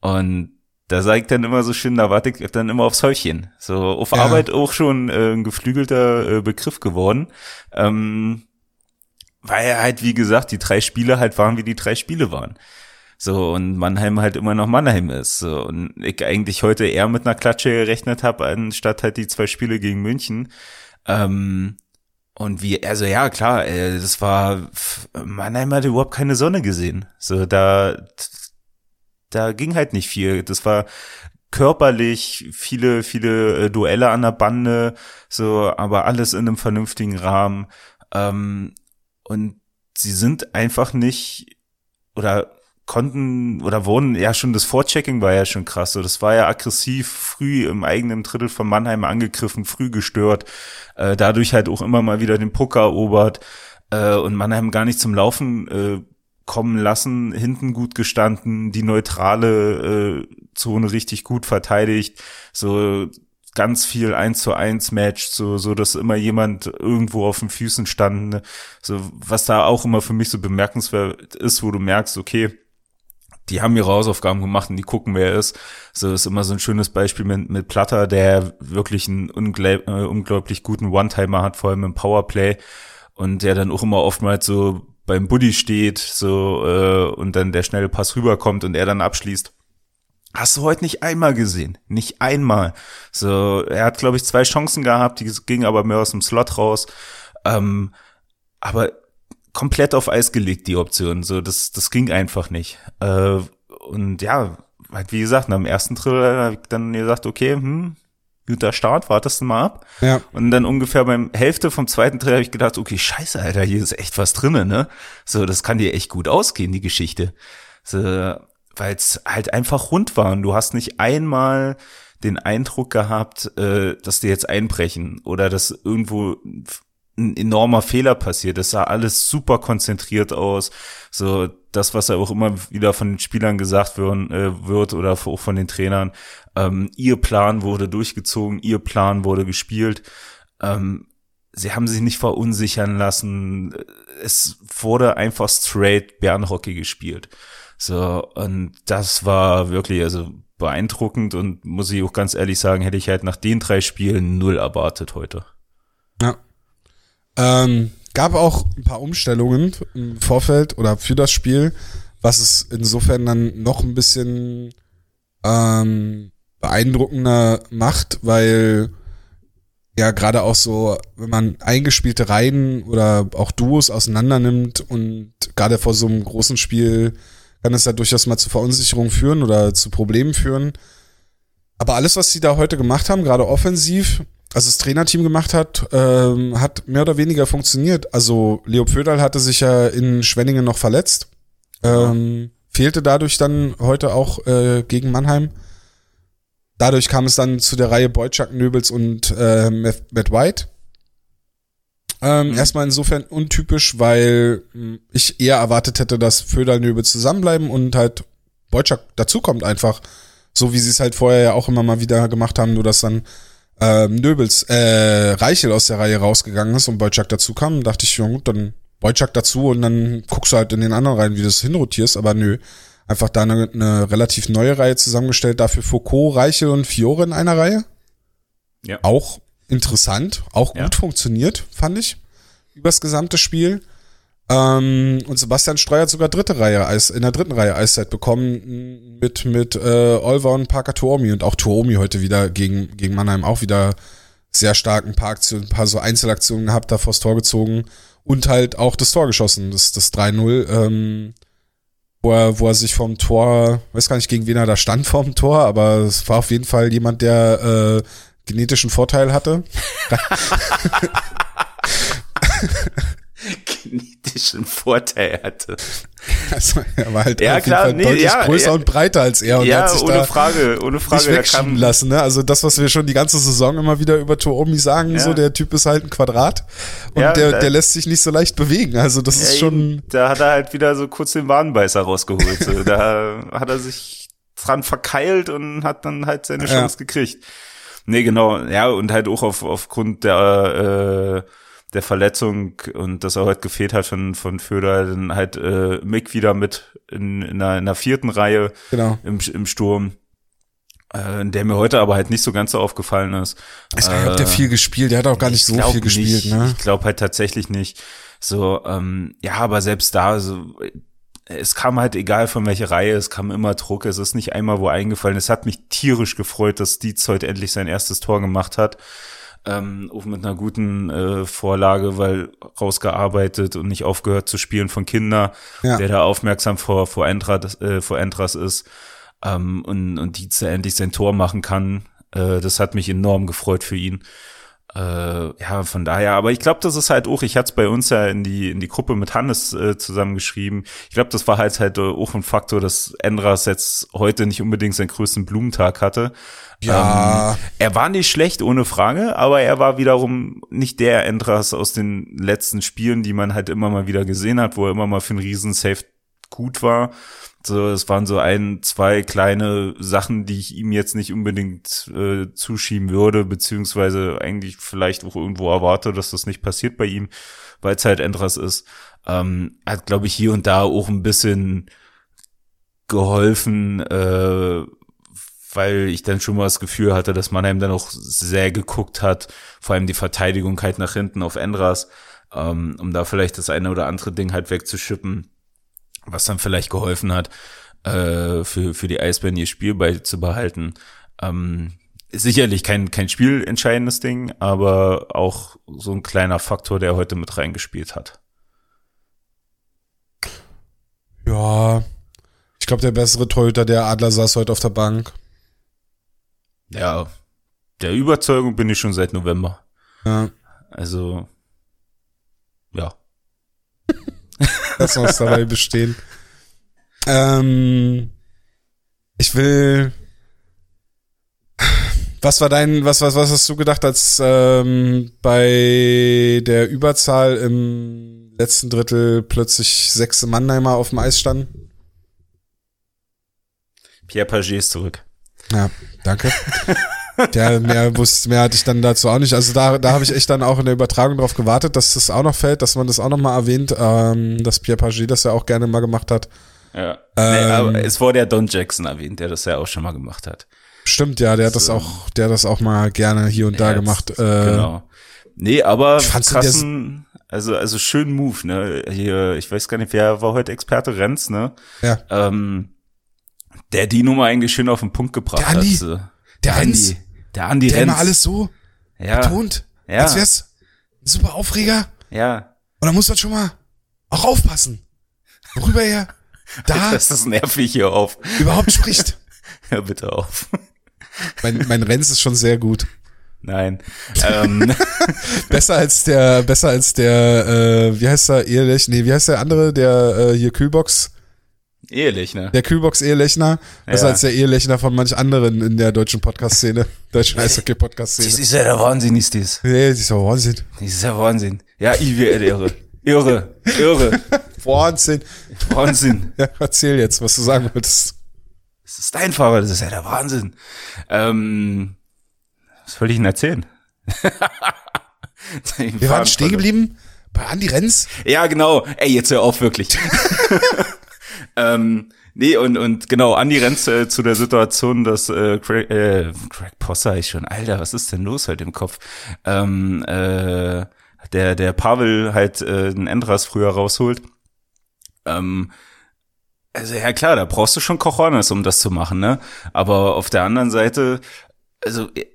[SPEAKER 2] Und da sage ich dann immer so schön, da warte ich dann immer aufs Häufchen. So auf ja. Arbeit auch schon äh, ein geflügelter äh, Begriff geworden. Ähm, weil er halt, wie gesagt, die drei Spiele halt waren, wie die drei Spiele waren. So, und Mannheim halt immer noch Mannheim ist. So, und ich eigentlich heute eher mit einer Klatsche gerechnet habe, anstatt halt die zwei Spiele gegen München. Ähm, und wie, also ja, klar, äh, das war, Mannheim hat überhaupt keine Sonne gesehen. So, da, da ging halt nicht viel. Das war körperlich viele, viele äh, Duelle an der Bande, so, aber alles in einem vernünftigen Rahmen. Ähm, und sie sind einfach nicht oder konnten oder wurden ja schon das Vorchecking war ja schon krass. So, das war ja aggressiv, früh im eigenen Drittel von Mannheim angegriffen, früh gestört, äh, dadurch halt auch immer mal wieder den Puck erobert äh, und Mannheim gar nicht zum Laufen äh, kommen lassen, hinten gut gestanden, die neutrale äh, Zone richtig gut verteidigt, so ganz viel eins zu eins Match, so, so dass immer jemand irgendwo auf den Füßen stand, so was da auch immer für mich so bemerkenswert ist, wo du merkst, okay, die haben ihre Hausaufgaben gemacht und die gucken, wer er ist. So ist immer so ein schönes Beispiel mit, mit Platter, der wirklich einen unglaub, äh, unglaublich guten One-Timer hat, vor allem im Powerplay und der dann auch immer oftmals so beim Buddy steht, so äh, und dann der schnelle Pass rüberkommt und er dann abschließt. Hast du heute nicht einmal gesehen? Nicht einmal. So, er hat, glaube ich, zwei Chancen gehabt, die gingen aber mehr aus dem Slot raus. Ähm, aber komplett auf Eis gelegt, die Option. So, das, das ging einfach nicht. Äh, und ja, halt wie gesagt, nach dem ersten ich dann gesagt, okay, hm, guter Start, wartest du mal ab. Ja. Und dann ungefähr beim Hälfte vom zweiten Dreh habe ich gedacht, okay, scheiße, Alter, hier ist echt was drinne, ne? So, das kann dir echt gut ausgehen, die Geschichte. So, weil es halt einfach rund war und du hast nicht einmal den Eindruck gehabt, äh, dass die jetzt einbrechen oder dass irgendwo ein enormer Fehler passiert. Es sah alles super konzentriert aus. So das, was ja auch immer wieder von den Spielern gesagt wird, äh, wird oder auch von den Trainern. Ähm, ihr Plan wurde durchgezogen, ihr Plan wurde gespielt. Ähm, sie haben sich nicht verunsichern lassen. Es wurde einfach straight Bernhockey gespielt. So, und das war wirklich, also beeindruckend und muss ich auch ganz ehrlich sagen, hätte ich halt nach den drei Spielen null erwartet heute.
[SPEAKER 1] Ja. Ähm, gab auch ein paar Umstellungen im Vorfeld oder für das Spiel, was es insofern dann noch ein bisschen ähm, beeindruckender macht, weil ja gerade auch so, wenn man eingespielte Reihen oder auch Duos auseinander nimmt und gerade vor so einem großen Spiel kann es ja durchaus mal zu Verunsicherung führen oder zu Problemen führen. Aber alles, was sie da heute gemacht haben, gerade offensiv, also das Trainerteam gemacht hat, ähm, hat mehr oder weniger funktioniert. Also Leo Pföderl hatte sich ja in Schwenningen noch verletzt. Ähm, fehlte dadurch dann heute auch äh, gegen Mannheim. Dadurch kam es dann zu der Reihe Boyczak, Nöbels und äh, Matt White. Ähm, mhm. Erstmal insofern untypisch, weil hm, ich eher erwartet hätte, dass Föderl Nöbels zusammenbleiben und halt Boyczak dazukommt einfach. So wie sie es halt vorher ja auch immer mal wieder gemacht haben, nur dass dann ähm, Nöbels, äh, Reichel aus der Reihe rausgegangen ist und Boyczak dazu kam, dachte ich, ja gut, dann Boyczak dazu und dann guckst du halt in den anderen Reihen, wie du das hinrotierst, aber nö. Einfach da eine, eine relativ neue Reihe zusammengestellt, dafür Foucault, Reichel und Fiore in einer Reihe. Ja. Auch interessant, auch gut ja. funktioniert, fand ich, übers gesamte Spiel. Ähm, und Sebastian Streuer hat sogar dritte Reihe Eis, in der dritten Reihe Eiszeit bekommen mit mit äh, Olver und Parker Tuomi und auch Tuomi heute wieder gegen gegen Mannheim auch wieder sehr starken paar Aktionen, ein paar so Einzelaktionen gehabt, da vors Tor gezogen und halt auch das Tor geschossen, das das 3-0 ähm, wo er, wo er sich vom Tor, weiß gar nicht gegen wen er da stand vom Tor, aber es war auf jeden Fall jemand, der äh, genetischen Vorteil hatte.
[SPEAKER 2] genetischen Vorteil hatte.
[SPEAKER 1] Also, er war halt ja, klar, nee, deutlich ja, größer ja, und breiter als er. Und
[SPEAKER 2] ja,
[SPEAKER 1] hat sich
[SPEAKER 2] ohne Frage, ohne Frage.
[SPEAKER 1] Nicht wegschieben lassen, ne? Also das, was wir schon die ganze Saison immer wieder über Toomi sagen, ja. so der Typ ist halt ein Quadrat und der, der lässt sich nicht so leicht bewegen. Also das ist schon.
[SPEAKER 2] Da hat er halt wieder so kurz den Wadenbeißer rausgeholt. So. da hat er sich dran verkeilt und hat dann halt seine Chance gekriegt. Nee, genau, ja, und halt auch auf, aufgrund der, äh, der Verletzung und dass er heute gefehlt hat von, von Föder, dann halt äh, Mick wieder mit in, in, einer, in einer vierten Reihe
[SPEAKER 1] genau.
[SPEAKER 2] im, im Sturm. Äh, der mir heute aber halt nicht so ganz so aufgefallen ist.
[SPEAKER 1] Ich weiß äh, der viel gespielt, der hat auch gar nicht so viel gespielt,
[SPEAKER 2] nicht,
[SPEAKER 1] ne?
[SPEAKER 2] Ich glaube halt tatsächlich nicht. So, ähm, ja, aber selbst da, so, es kam halt egal von welcher Reihe, es kam immer Druck, es ist nicht einmal wo eingefallen. Es hat mich tierisch gefreut, dass Dietz heute endlich sein erstes Tor gemacht hat. Ähm, auch mit einer guten äh, Vorlage, weil rausgearbeitet und nicht aufgehört zu spielen von Kinder, ja. der da aufmerksam vor, vor, Endras, äh, vor Endras ist ähm, und, und Dietz endlich sein Tor machen kann. Äh, das hat mich enorm gefreut für ihn. Äh, ja, von daher, aber ich glaube, das ist halt auch, ich hatte es bei uns ja in die, in die Gruppe mit Hannes äh, zusammengeschrieben. Ich glaube, das war halt halt auch ein Faktor, dass Endras jetzt heute nicht unbedingt seinen größten Blumentag hatte.
[SPEAKER 1] Ja.
[SPEAKER 2] Ähm, er war nicht schlecht, ohne Frage, aber er war wiederum nicht der Endras aus den letzten Spielen, die man halt immer mal wieder gesehen hat, wo er immer mal für einen Riesen-Safe gut war. So, es waren so ein, zwei kleine Sachen, die ich ihm jetzt nicht unbedingt äh, zuschieben würde, beziehungsweise eigentlich vielleicht auch irgendwo erwarte, dass das nicht passiert bei ihm, weil es halt Endras ist. Ähm, hat, glaube ich, hier und da auch ein bisschen geholfen, äh, weil ich dann schon mal das Gefühl hatte, dass Mannheim dann auch sehr geguckt hat, vor allem die Verteidigung halt nach hinten auf Endras, ähm, um da vielleicht das eine oder andere Ding halt wegzuschippen was dann vielleicht geholfen hat, äh, für, für die Eisbären ihr Spiel beizubehalten. Ähm, sicherlich kein, kein spielentscheidendes Ding, aber auch so ein kleiner Faktor, der heute mit reingespielt hat.
[SPEAKER 1] Ja, ich glaube, der bessere Torhüter der Adler saß heute auf der Bank.
[SPEAKER 2] Ja, der Überzeugung bin ich schon seit November.
[SPEAKER 1] Ja.
[SPEAKER 2] Also, ja.
[SPEAKER 1] Lass uns dabei bestehen. Ähm, ich will. Was war dein, was, was, was hast du gedacht, als ähm, bei der Überzahl im letzten Drittel plötzlich sechs Mannheimer auf dem Eis standen?
[SPEAKER 2] Pierre Paget ist zurück.
[SPEAKER 1] Ja, danke. Ja, mehr wusste, mehr hatte ich dann dazu auch nicht. Also da, da habe ich echt dann auch in der Übertragung drauf gewartet, dass das auch noch fällt, dass man das auch noch mal erwähnt, ähm, dass Pierre Pagé das ja auch gerne mal gemacht hat.
[SPEAKER 2] Ja.
[SPEAKER 1] Ähm,
[SPEAKER 2] nee, aber es wurde ja Don Jackson erwähnt, der das ja auch schon mal gemacht hat.
[SPEAKER 1] Stimmt, ja, der hat das
[SPEAKER 2] So.
[SPEAKER 1] auch, der hat das auch mal gerne hier und da
[SPEAKER 2] Ja,
[SPEAKER 1] gemacht. Äh,
[SPEAKER 2] genau. Nee, aber krassen, also, also schön Move, ne? Hier, ich weiß gar nicht, wer war heute Experte Renz, ne?
[SPEAKER 1] Ja.
[SPEAKER 2] Ähm, der die Nummer eigentlich schön auf den Punkt gebracht
[SPEAKER 1] Der Andi.
[SPEAKER 2] hat.
[SPEAKER 1] Der.
[SPEAKER 2] Andi. Der Andi
[SPEAKER 1] Der
[SPEAKER 2] Renz.
[SPEAKER 1] immer alles so
[SPEAKER 2] ja,
[SPEAKER 1] betont,
[SPEAKER 2] Ja.
[SPEAKER 1] als wär's ein super Aufreger.
[SPEAKER 2] ja.
[SPEAKER 1] Und da muss man schon mal auch aufpassen, worüber er da
[SPEAKER 2] Das ist nervig hier auf.
[SPEAKER 1] überhaupt spricht.
[SPEAKER 2] Hör bitte auf.
[SPEAKER 1] Mein, mein Renz ist schon sehr gut.
[SPEAKER 2] Nein. ähm,
[SPEAKER 1] Besser als der, besser als der, äh, wie heißt der, Ehelech, nee, wie heißt der andere, der äh, hier Kühlbox,
[SPEAKER 2] ehrlich, ne?
[SPEAKER 1] der Kühlbox-Ehelechner, besser
[SPEAKER 2] Ja.
[SPEAKER 1] als der Ehelechner von manch anderen in der deutschen Podcast-Szene, deutschen
[SPEAKER 2] Das
[SPEAKER 1] Eishockey-Podcast-Szene.
[SPEAKER 2] ist ja der Wahnsinn, ist das.
[SPEAKER 1] Nee, das ist ja Wahnsinn.
[SPEAKER 2] Das ist ja Wahnsinn. Ja, ich werde irre. Irre. Irre.
[SPEAKER 1] Wahnsinn.
[SPEAKER 2] Wahnsinn.
[SPEAKER 1] Ja, erzähl jetzt, was du sagen wolltest.
[SPEAKER 2] Das ist dein Fahrer, das ist ja der Wahnsinn. Ähm, was soll ich Ihnen erzählen?
[SPEAKER 1] Wir waren stehen geblieben bei Andi Renz.
[SPEAKER 2] Ja, genau. Ey, jetzt hör auf, wirklich. Ähm, nee, und, und genau, Andi rennt äh, zu der Situation, dass äh, Craig, äh, Craig Posser ich schon, Alter, was ist denn los heute im Kopf? Ähm, äh, der, der Pavel halt äh, den Endras früher rausholt. Ähm, also ja klar, da brauchst du schon Cojones, um das zu machen, ne? Aber auf der anderen Seite, also äh,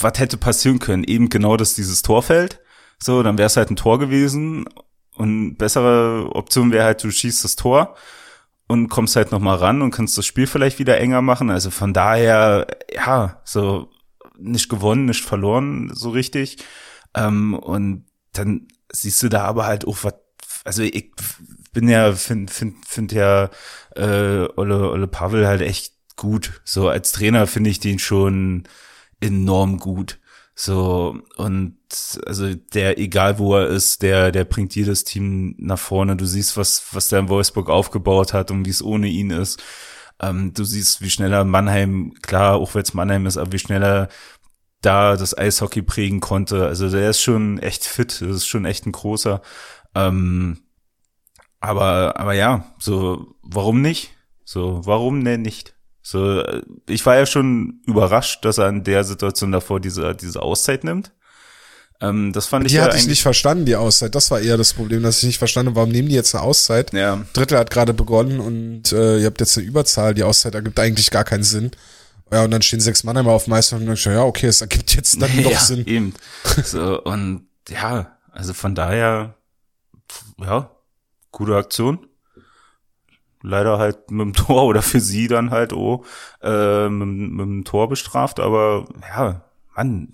[SPEAKER 2] was hätte passieren können? Eben genau, dass dieses Tor fällt. So, dann wäre es halt ein Tor gewesen. Und bessere Option wäre halt, du schießt das Tor und kommst halt noch mal ran und kannst das Spiel vielleicht wieder enger machen. Also von daher, ja, so nicht gewonnen, nicht verloren, so richtig. Ähm, und dann siehst du da aber halt auch was, also ich bin ja, find, find, find ja äh, Olle, Olle Pavel halt echt gut. So als Trainer finde ich den schon enorm gut. So, und also der, egal wo er ist, der, der bringt jedes Team nach vorne. Du siehst, was, was der in Wolfsburg aufgebaut hat und wie es ohne ihn ist. Ähm, du siehst, wie schneller Mannheim, klar, auch wenn es Mannheim ist, aber wie schneller da das Eishockey prägen konnte. Also der ist schon echt fit, das ist schon echt ein großer. Ähm, aber, aber ja, so, warum nicht? So, warum denn nicht? So, äh, ich war ja schon überrascht, dass er in der Situation davor diese, diese Auszeit nimmt. Ähm, das fand ich
[SPEAKER 1] Die
[SPEAKER 2] ja
[SPEAKER 1] hatte ich nicht verstanden, die Auszeit. Das war eher das Problem, dass ich nicht verstanden habe, warum nehmen die jetzt eine Auszeit?
[SPEAKER 2] Ja,
[SPEAKER 1] Drittel hat gerade begonnen und äh, ihr habt jetzt eine Überzahl. Die Auszeit ergibt eigentlich gar keinen Sinn. Ja, und dann stehen sechs Mann einmal auf dem Eis und dann denk ich, ja, okay, es ergibt jetzt dann doch
[SPEAKER 2] ja,
[SPEAKER 1] Sinn.
[SPEAKER 2] Eben. So, und ja, also von daher, ja, gute Aktion. Leider halt mit dem Tor oder für sie dann halt oh, äh, mit, mit dem Tor bestraft, aber ja, Mann,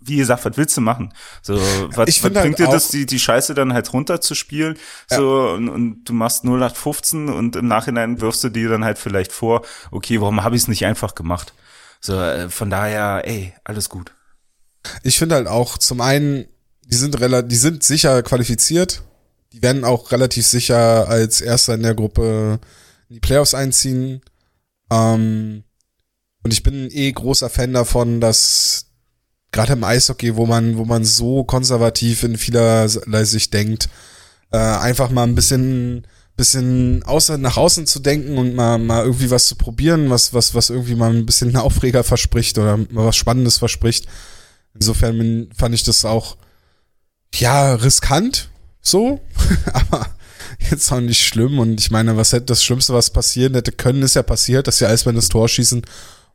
[SPEAKER 2] wie gesagt, was willst du machen? So, was,
[SPEAKER 1] Ich
[SPEAKER 2] was
[SPEAKER 1] find
[SPEAKER 2] bringt
[SPEAKER 1] halt
[SPEAKER 2] dir das, die, die Scheiße dann halt runterzuspielen? So, und, und du machst 0815 und im Nachhinein wirfst du dir dann halt vielleicht vor, okay, warum habe ich es nicht einfach gemacht? So, äh, von daher, ey, alles gut.
[SPEAKER 1] Ich finde halt auch, zum einen, die sind relativ, die sind sicher qualifiziert. Die werden auch relativ sicher als Erster in der Gruppe in die Playoffs einziehen. Ähm, und ich bin eh großer Fan davon, dass gerade im Eishockey, wo man, wo man so konservativ in vielerlei Sicht denkt, äh, einfach mal ein bisschen, bisschen außer, nach außen zu denken und mal, mal irgendwie was zu probieren, was, was, was irgendwie mal ein bisschen einen Aufreger verspricht oder mal was Spannendes verspricht. Insofern fand ich das auch, ja, riskant, so, aber jetzt auch nicht schlimm. Und ich meine, was hätte das Schlimmste, was passieren hätte können, ist ja passiert, dass die Eisbären das Tor schießen.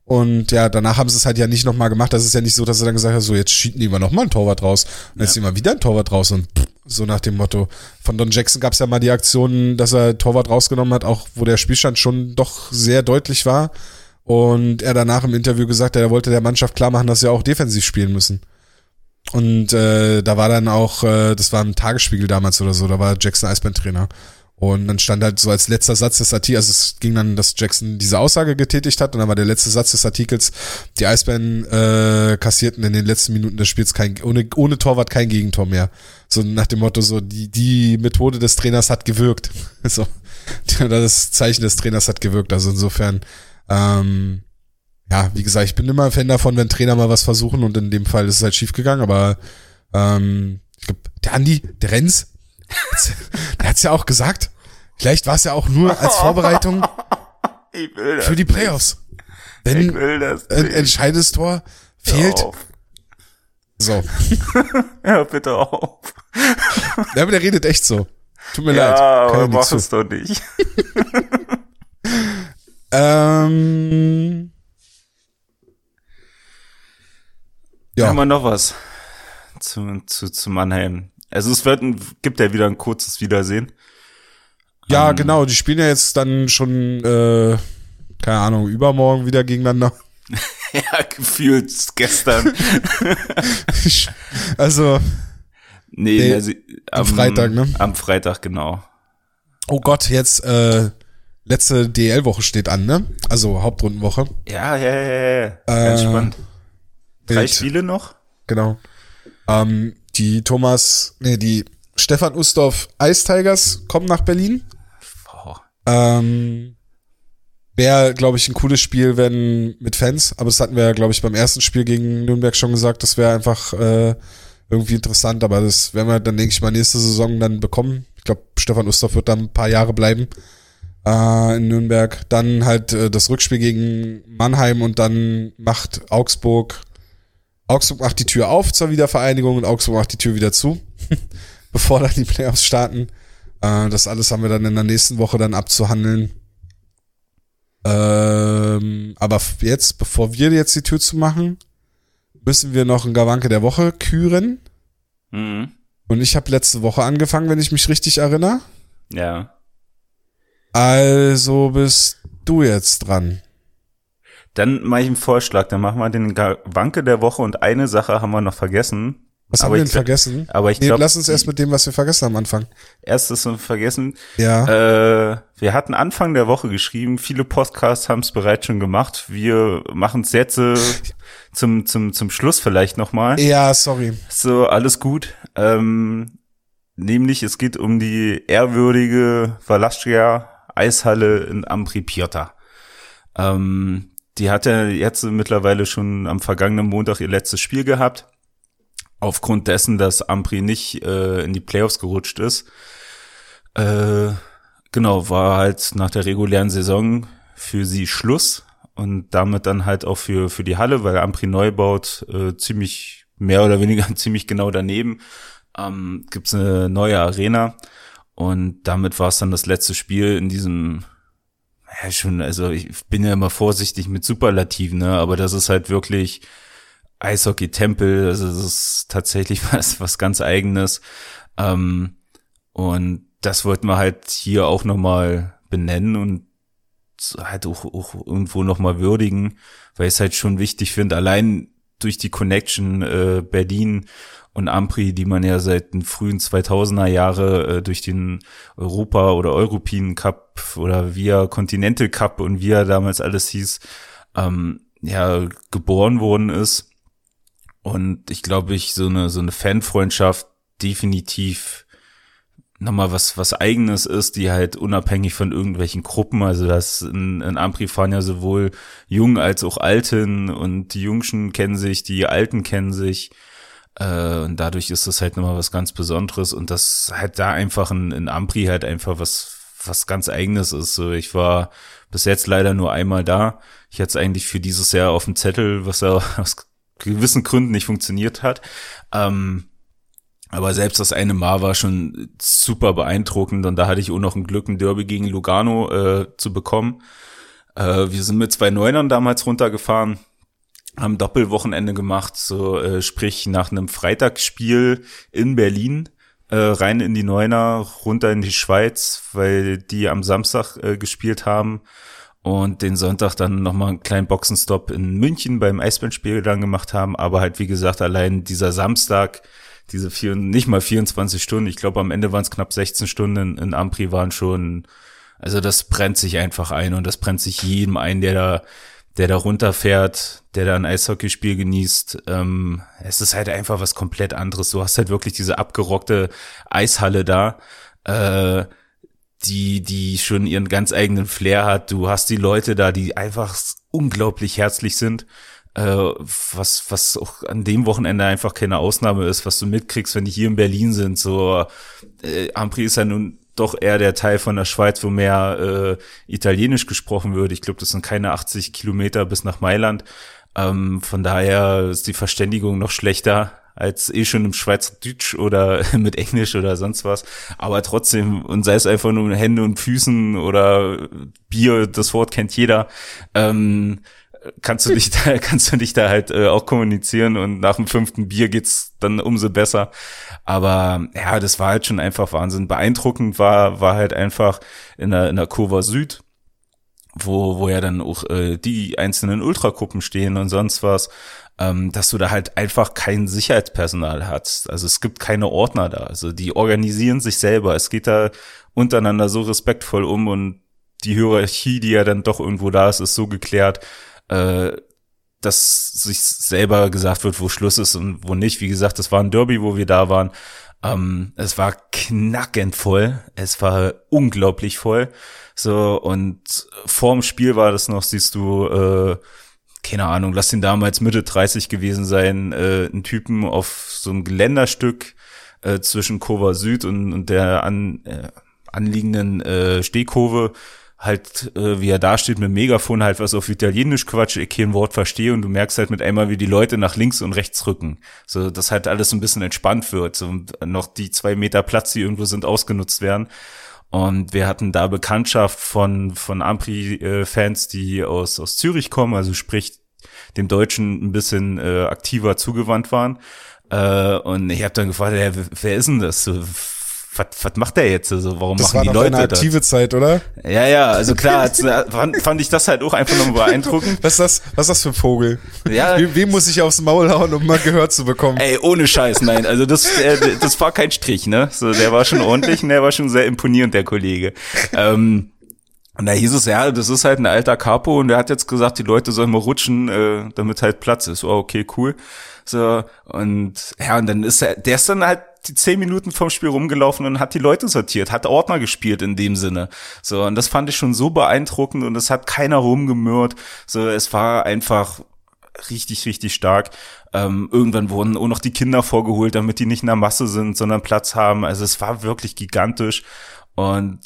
[SPEAKER 1] Und ja, danach haben sie es halt ja nicht nochmal gemacht. Das ist ja nicht so, dass sie dann gesagt haben, so jetzt schieben die wir nochmal ein Torwart raus. Und jetzt nehmen wir wieder ein Torwart raus und pff, so nach dem Motto. Von Don Jackson gab es ja mal die Aktion, dass er Torwart rausgenommen hat, auch wo der Spielstand schon doch sehr deutlich war. Und er danach im Interview gesagt hat, er wollte der Mannschaft klar machen, dass sie auch defensiv spielen müssen. Und äh, da war dann auch, äh, das war im Tagesspiegel damals oder so, da war Jackson Eisbären-Trainer. Und dann stand halt so als letzter Satz des Artikels, also es ging dann, dass Jackson diese Aussage getätigt hat und dann war der letzte Satz des Artikels, die Eisbären äh, kassierten in den letzten Minuten des Spiels kein, ohne, ohne Torwart kein Gegentor mehr. So nach dem Motto, so die, die Methode des Trainers hat gewirkt. so, das Zeichen des Trainers hat gewirkt. Also insofern, ähm, ja, wie gesagt, ich bin immer Fan davon, wenn Trainer mal was versuchen und in dem Fall ist es halt schief gegangen, aber ähm, ich glaube, der Andi, der Renz, der hat's ja auch gesagt. Vielleicht war es ja auch nur als Vorbereitung für die Playoffs. Wenn
[SPEAKER 2] Ich will das
[SPEAKER 1] ein entscheidendes Tor fehlt. So.
[SPEAKER 2] Hör bitte auf.
[SPEAKER 1] Ja, aber der redet echt so. Tut mir leid.
[SPEAKER 2] Ja,
[SPEAKER 1] Kann
[SPEAKER 2] aber
[SPEAKER 1] ja
[SPEAKER 2] mach es doch nicht.
[SPEAKER 1] Ähm,
[SPEAKER 2] Ja. Haben wir noch was zu, zu, zu Mannheim? Also es wird ein, gibt ja wieder ein kurzes Wiedersehen.
[SPEAKER 1] ja,
[SPEAKER 2] ähm,
[SPEAKER 1] genau. Die spielen ja jetzt dann schon, äh, keine Ahnung, übermorgen wieder gegeneinander.
[SPEAKER 2] Ja, gefühlt gestern.
[SPEAKER 1] also,
[SPEAKER 2] Nee,
[SPEAKER 1] Nee,
[SPEAKER 2] also,
[SPEAKER 1] am Freitag, ne?
[SPEAKER 2] Am Freitag, genau.
[SPEAKER 1] oh Gott, jetzt äh, letzte DL-Woche steht an, ne? Also Hauptrundenwoche.
[SPEAKER 2] Ja, ja, ja, ja. Ganz
[SPEAKER 1] Äh,
[SPEAKER 2] spannend. Drei. Spiele noch?
[SPEAKER 1] Genau. Ähm, die Thomas, nee, die Stefan Ustorf Ice Tigers kommen nach Berlin.
[SPEAKER 2] Oh,
[SPEAKER 1] Ähm, Wäre, glaube ich, ein cooles Spiel, wenn mit Fans, aber das hatten wir ja, glaube ich, beim ersten Spiel gegen Nürnberg schon gesagt, das wäre einfach äh, irgendwie interessant, aber das werden wir dann, denke ich mal, nächste Saison dann bekommen. Ich glaube, Stefan Ustorf wird dann ein paar Jahre bleiben äh, in Nürnberg. Dann halt äh, das Rückspiel gegen Mannheim und dann macht Augsburg, Augsburg macht die Tür auf zur Wiedervereinigung und Augsburg macht die Tür wieder zu, bevor dann die Playoffs starten. Äh, das alles haben wir dann in der nächsten Woche dann abzuhandeln. Ähm, aber jetzt, bevor wir jetzt die Tür zu machen, müssen wir noch einen Gawanke der Woche küren.
[SPEAKER 2] mhm.
[SPEAKER 1] Und ich habe letzte Woche angefangen, wenn ich mich richtig erinnere.
[SPEAKER 2] Ja.
[SPEAKER 1] Also bist du jetzt dran.
[SPEAKER 2] Dann mache ich einen Vorschlag. Dann machen wir den Wanke der Woche und eine Sache haben wir noch vergessen.
[SPEAKER 1] Was
[SPEAKER 2] Aber
[SPEAKER 1] haben wir denn
[SPEAKER 2] glaub-
[SPEAKER 1] vergessen?
[SPEAKER 2] Aber ich
[SPEAKER 1] Nee,
[SPEAKER 2] glaube,
[SPEAKER 1] lass uns erst mit dem, was wir vergessen haben, anfangen.
[SPEAKER 2] erstes und vergessen.
[SPEAKER 1] Ja.
[SPEAKER 2] Äh, wir hatten Anfang der Woche geschrieben, viele Podcasts haben es bereits schon gemacht. Wir machen es jetzt äh, zum, zum, zum Schluss vielleicht nochmal.
[SPEAKER 1] ja, sorry.
[SPEAKER 2] So, alles gut. Ähm, nämlich, es geht um die ehrwürdige Valastria Eishalle in Ambri Piotta. Ähm, die hat ja jetzt mittlerweile schon am vergangenen Montag ihr letztes Spiel gehabt. Aufgrund dessen, dass Ampri nicht äh, in die Playoffs gerutscht ist. Äh, genau, war halt nach der regulären Saison für sie Schluss und damit dann halt auch für, für die Halle, weil Ampri neu baut, äh, ziemlich mehr oder weniger ziemlich genau daneben ähm, gibt's eine neue Arena und damit war es dann das letzte Spiel in diesem ja schon, also ich bin ja immer vorsichtig mit Superlativen, ne, aber das ist halt wirklich Eishockey-Tempel, also das ist tatsächlich was, was ganz eigenes. Ähm, und das wollten wir halt hier auch nochmal benennen und halt auch, auch irgendwo nochmal würdigen, weil ich es halt schon wichtig finde, allein durch die Connection äh, Berlin und Ampri, die man ja seit den frühen 2000er Jahre äh, durch den Europa- oder European Cup oder via Continental Cup und wie er damals alles hieß, ähm, ja, geboren worden ist. Und ich glaube, ich so eine, so eine Fanfreundschaft definitiv nochmal was, was eigenes ist, die halt unabhängig von irgendwelchen Gruppen, also das in, in Ampri fahren ja sowohl Jung als auch Alten und die Jungschen kennen sich, die Alten kennen sich, äh, und dadurch ist das halt nochmal was ganz Besonderes und das halt da einfach in, in Ampri halt einfach was, was ganz eigenes ist. So, ich war bis jetzt leider nur einmal da. Ich hatte es eigentlich für dieses Jahr auf dem Zettel, was ja aus gewissen Gründen nicht funktioniert hat. Ähm, aber selbst das eine Mal war schon super beeindruckend und da hatte ich auch noch ein Glück, ein Derby gegen Lugano äh, zu bekommen. Äh, wir sind mit zwei Neunern damals runtergefahren, haben Doppelwochenende gemacht, so äh, sprich nach einem Freitagsspiel in Berlin äh, rein in die Neuner, runter in die Schweiz, weil die am Samstag äh, gespielt haben und den Sonntag dann nochmal einen kleinen Boxenstopp in München beim Eisbandspiel dann gemacht haben, aber halt wie gesagt allein dieser Samstag diese vier, nicht mal 24 Stunden, ich glaube am Ende waren es knapp 16 Stunden in, in Ampri waren schon, also das brennt sich einfach ein und das brennt sich jedem ein, der da, der da runterfährt, der da ein Eishockeyspiel genießt. Ähm, es ist halt einfach was komplett anderes. Du hast halt wirklich diese abgerockte Eishalle da, äh, die, die schon ihren ganz eigenen Flair hat. Du hast die Leute da, die einfach unglaublich herzlich sind. Äh, was, was auch an dem Wochenende einfach keine Ausnahme ist, was du mitkriegst, wenn die hier in Berlin sind. So, äh, Ampri ist ja nun doch eher der Teil von der Schweiz, wo mehr äh, Italienisch gesprochen wird. Ich glaube, das sind keine 80 Kilometer bis nach Mailand. Ähm, von daher ist die Verständigung noch schlechter als eh schon im Schweizerdeutsch oder mit Englisch oder sonst was. Aber trotzdem, und sei es einfach nur Hände und Füßen oder Bier, das Wort kennt jeder, ähm, kannst du dich da, kannst du dich da halt äh, auch kommunizieren und nach dem fünften Bier geht's dann umso besser. Aber ja, das war halt schon einfach Wahnsinn. Beeindruckend war, war halt einfach in der, in der Kurva Süd, wo, wo ja dann auch äh, die einzelnen Ultragruppen stehen und sonst was, ähm, dass du da halt einfach kein Sicherheitspersonal hast. Also es gibt keine Ordner da. Also die organisieren sich selber. Es geht da untereinander so respektvoll um und die Hierarchie, die ja dann doch irgendwo da ist, ist so geklärt, äh, dass sich selber gesagt wird, wo Schluss ist und wo nicht. Wie gesagt, das war ein Derby, wo wir da waren. Ähm, es war knackend voll. Es war unglaublich voll. So, und vorm Spiel war das noch, siehst du, äh, keine Ahnung, lass ihn damals Mitte 30 gewesen sein, äh, ein Typen auf so einem Geländerstück äh, zwischen Kova Süd und, und der an, äh, anliegenden äh, Stehkurve halt, äh, wie er da steht mit Megafon halt was auf Italienisch quatscht, ich kein Wort verstehe und du merkst halt mit einmal, wie die Leute nach links und rechts rücken. So, dass halt alles ein bisschen entspannt wird so, und noch die zwei Meter Platz, die irgendwo sind, ausgenutzt werden. Und wir hatten da Bekanntschaft von, von Ampri-Fans, die aus, aus Zürich kommen, also sprich dem Deutschen ein bisschen äh, aktiver zugewandt waren. Äh, und ich habe dann gefragt, ja, wer ist denn das? Was, was macht der jetzt? Also, warum
[SPEAKER 1] das
[SPEAKER 2] machen die Leute
[SPEAKER 1] das? war eine aktive
[SPEAKER 2] das?
[SPEAKER 1] Zeit, oder?
[SPEAKER 2] Ja, ja, also klar, fand, fand ich das halt auch einfach nur beeindruckend.
[SPEAKER 1] Was ist das, was ist das für ein Vogel?
[SPEAKER 2] Ja.
[SPEAKER 1] Wem, wem muss ich aufs Maul hauen, um mal gehört zu bekommen?
[SPEAKER 2] Ey, ohne Scheiß, nein. Also das, äh, das war kein Strich, ne? So, der war schon ordentlich und der war schon sehr imponierend, der Kollege. Ähm, und da hieß es, ja, das ist halt ein alter Capo und der hat jetzt gesagt, die Leute sollen mal rutschen, äh, damit halt Platz ist. Oh, okay, cool. So, und ja, und dann ist er, der ist dann halt die zehn Minuten vom Spiel rumgelaufen und hat die Leute sortiert, hat Ordner gespielt in dem Sinne. So, und das fand ich schon so beeindruckend und es hat keiner rumgemürrt. So, es war einfach richtig, richtig stark. Ähm, irgendwann wurden auch noch die Kinder vorgeholt, damit die nicht in der Masse sind, sondern Platz haben. Also es war wirklich gigantisch und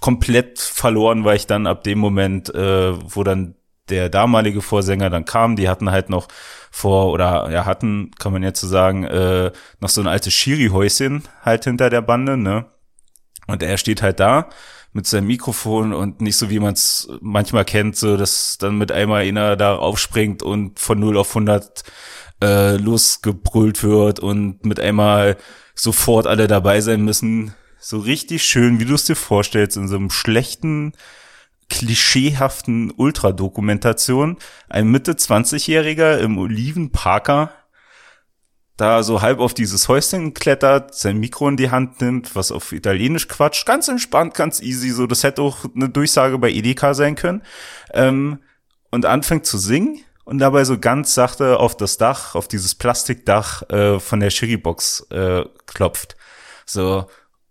[SPEAKER 2] komplett verloren war ich dann ab dem Moment, äh, wo dann der damalige Vorsänger dann kam. Die hatten halt noch vor oder ja hatten, kann man jetzt so sagen, äh, noch so ein altes Schiri-Häuschen halt hinter der Bande, ne? Und er steht halt da mit seinem Mikrofon und nicht so wie man es manchmal kennt, so dass dann mit einmal einer da aufspringt und von 0 auf 100 äh, losgebrüllt wird und mit einmal sofort alle dabei sein müssen. So richtig schön, wie du es dir vorstellst, in so einem schlechten klischeehaften Ultradokumentation. Ein Mitte 20-Jähriger im Olivenparker da so halb auf dieses Häuschen klettert, sein Mikro in die Hand nimmt, was auf Italienisch quatscht, ganz entspannt, ganz easy, so das hätte auch eine Durchsage bei Edeka sein können, ähm, und anfängt zu singen und dabei so ganz sachte auf das Dach, auf dieses Plastikdach äh, von der Sherrybox äh, klopft. So,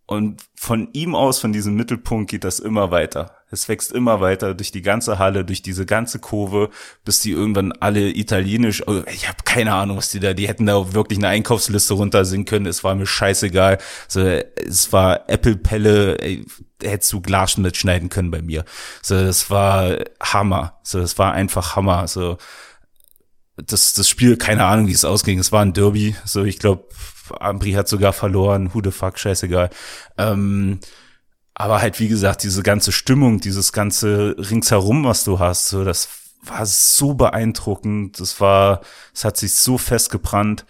[SPEAKER 2] und von ihm aus, von diesem Mittelpunkt geht das immer weiter. Es wächst immer weiter durch die ganze Halle, durch diese ganze Kurve, bis die irgendwann alle italienisch, oh, ich habe keine Ahnung, was die da, die hätten da wirklich eine Einkaufsliste runtersingen können, es war mir scheißegal. So, es war Apple-Pelle, hättest du Glas mitschneiden können bei mir. So, das war Hammer. So, das war einfach Hammer. So, das, das Spiel, keine Ahnung, wie es ausging. Es war ein Derby. So, ich glaube, Ambri hat sogar verloren. Who the fuck, scheißegal. Ähm, aber halt, wie gesagt, diese ganze Stimmung, dieses ganze ringsherum, was du hast, so, das war so beeindruckend. Das war, es hat sich so festgebrannt.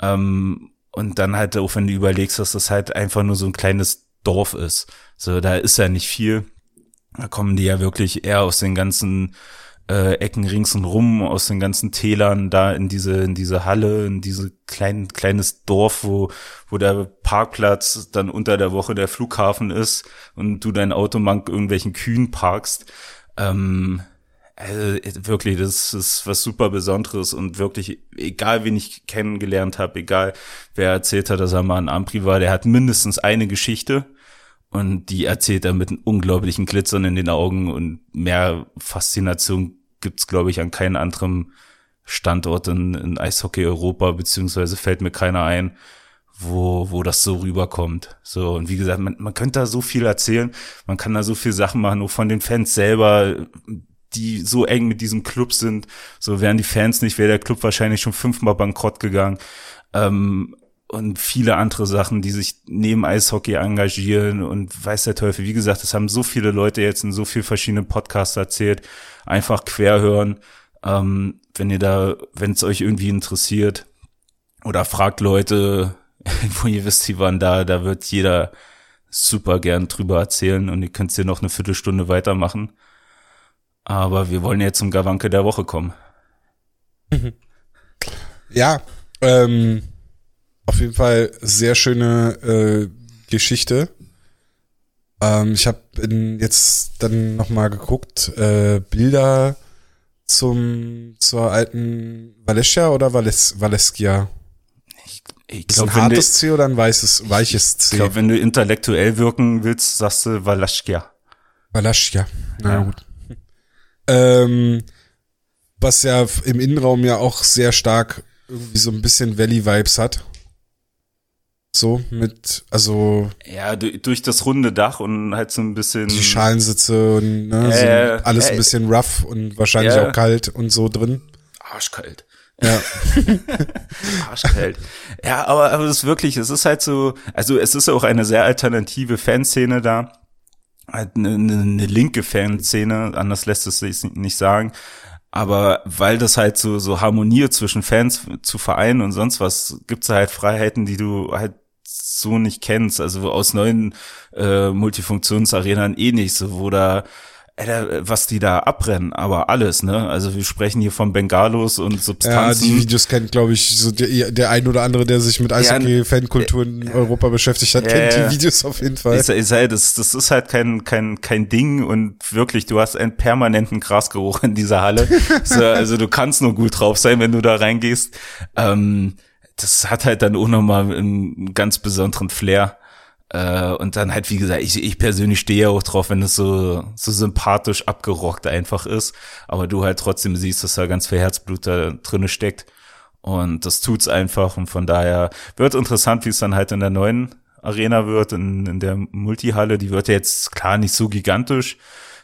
[SPEAKER 2] Ähm, und dann halt auch, wenn du überlegst, dass das halt einfach nur so ein kleines Dorf ist. So, da ist ja nicht viel. Da kommen die ja wirklich eher aus den ganzen äh, Ecken rings und rum aus den ganzen Tälern da in diese in diese Halle in diese kleinen kleines Dorf wo wo der Parkplatz dann unter der Woche der Flughafen ist und du dein Auto mank irgendwelchen Kühen parkst. Ähm, also wirklich, das ist was super Besonderes und wirklich, egal wen ich kennengelernt habe, egal wer erzählt hat, dass er mal ein Ampri war, der hat mindestens eine Geschichte und die erzählt er mit einem unglaublichen Glitzern in den Augen und mehr Faszination gibt's glaube ich an keinem anderen Standort in, in Eishockey Europa beziehungsweise fällt mir keiner ein, wo, wo das so rüberkommt. So, und wie gesagt, man, man könnte da so viel erzählen, man kann da so viel Sachen machen, nur von den Fans selber, die so eng mit diesem Club sind. So wären die Fans nicht, wäre der Club wahrscheinlich schon fünfmal bankrott gegangen. Ähm, und viele andere Sachen, die sich neben Eishockey engagieren und weiß der Teufel. Wie gesagt, das haben so viele Leute jetzt in so vielen verschiedenen Podcasts erzählt. Einfach quer hören. Ähm, wenn ihr da, wenn es euch irgendwie interessiert oder fragt Leute, wo ihr wisst, die waren da, da wird jeder super gern drüber erzählen und ihr könnt hier noch eine Viertelstunde weitermachen. Aber wir wollen jetzt zum Gawanke der Woche kommen.
[SPEAKER 1] Ja, ähm, auf jeden Fall sehr schöne äh, Geschichte. Ähm, ich habe jetzt dann noch mal geguckt, äh, Bilder zum zur alten Valencia oder Vales, Valeskia?
[SPEAKER 2] Ich, ich
[SPEAKER 1] Ist ein
[SPEAKER 2] glaube, wenn, du-
[SPEAKER 1] hartes C oder ein weißes, weiches C?
[SPEAKER 2] ich glaub, wenn du intellektuell wirken willst, sagst du Valaschkia.
[SPEAKER 1] Valaschia. Na
[SPEAKER 2] Ja.
[SPEAKER 1] gut. Ähm, was ja im Innenraum ja auch sehr stark irgendwie so ein bisschen Valley-Vibes hat. So mit, also
[SPEAKER 2] Ja, du, durch das runde Dach und halt so ein bisschen.
[SPEAKER 1] die Schalensitze und ne, so
[SPEAKER 2] Äh,
[SPEAKER 1] alles ein
[SPEAKER 2] äh,
[SPEAKER 1] bisschen rough und wahrscheinlich
[SPEAKER 2] ja.
[SPEAKER 1] auch kalt und so drin.
[SPEAKER 2] Arschkalt.
[SPEAKER 1] Ja.
[SPEAKER 2] Arschkalt. ja, aber, aber es ist wirklich, es ist halt so, also es ist auch eine sehr alternative Fanszene da. Halt eine, eine, eine linke Fanszene, anders lässt es sich nicht sagen. Aber weil das halt so, so harmoniert zwischen Fans zu vereinen und sonst was, gibt's halt Freiheiten, die du halt so nicht kennst. Also aus neuen äh, Multifunktionsarenern eh nicht, so wo da was die da abbrennen, aber alles, ne? Also wir sprechen hier von Bengalos und
[SPEAKER 1] Ja,
[SPEAKER 2] Substanzen.
[SPEAKER 1] die Videos kennt, glaube ich, so der, der ein oder andere, der sich mit Eishockey-Fankultur in Europa beschäftigt hat,
[SPEAKER 2] Ja,
[SPEAKER 1] kennt
[SPEAKER 2] ja.
[SPEAKER 1] die Videos auf jeden Fall.
[SPEAKER 2] Sag- ich sag, das, das ist halt kein, kein, kein Ding und wirklich, du hast einen permanenten Grasgeruch in dieser Halle. so, also du kannst nur gut drauf sein, wenn du da reingehst. Ähm, das hat halt dann auch nochmal einen ganz besonderen Flair. Äh, und dann halt, wie gesagt, ich, ich persönlich stehe ja auch drauf, wenn es so, so sympathisch abgerockt einfach ist. Aber du halt trotzdem siehst, dass da ganz viel Herzblut da drinne steckt. Und das tut's einfach. Und von daher wird interessant, wie es dann halt in der neuen Arena wird, in, in der Multihalle. Die wird ja jetzt klar nicht so gigantisch.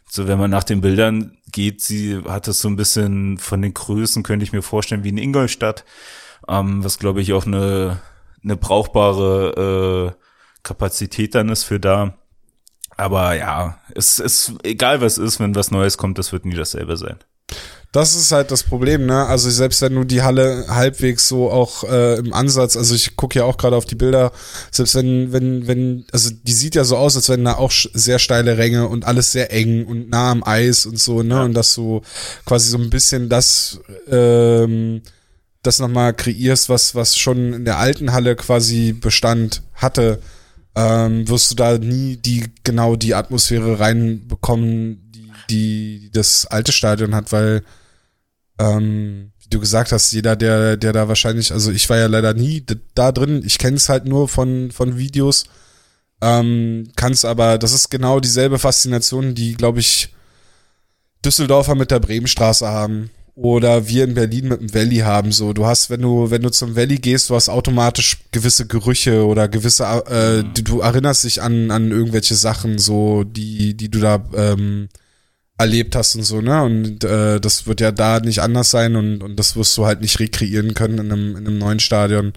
[SPEAKER 2] So, wenn man nach den Bildern geht, sie hat es so ein bisschen von den Größen, könnte ich mir vorstellen, wie in Ingolstadt. Ähm, was glaube ich auch eine, eine brauchbare äh, Kapazität dann ist für da. Aber ja, es ist egal was ist, wenn was Neues kommt, das wird nie dasselbe sein.
[SPEAKER 1] Das ist halt das Problem, ne? Also selbst wenn du die Halle halbwegs so auch äh, im Ansatz, also ich gucke ja auch gerade auf die Bilder, selbst wenn, wenn, wenn, also die sieht ja so aus, als wenn da auch sehr steile Ränge und alles sehr eng und nah am Eis und so, ne? Und dass du quasi so ein bisschen das, ähm, das nochmal kreierst, was, was schon in der alten Halle quasi Bestand hatte, ähm, wirst du da nie die, genau die Atmosphäre reinbekommen, die, die das alte Stadion hat, weil ähm, wie du gesagt hast, jeder, der, der da wahrscheinlich, also ich war ja leider nie da drin, ich kenne es halt nur von, von Videos, ähm, kann es aber, das ist genau dieselbe Faszination, die, glaube ich, Düsseldorfer mit der Bremenstraße haben oder wir in Berlin mit dem Valley haben. So, du hast, wenn du, wenn du zum Valley gehst, du hast automatisch gewisse Gerüche oder gewisse, äh, du, du erinnerst dich an, an irgendwelche Sachen, so, die, die du da ähm, erlebt hast und so, ne? Und äh, das wird ja da nicht anders sein und, und das wirst du halt nicht rekreieren können in einem, in einem neuen Stadion.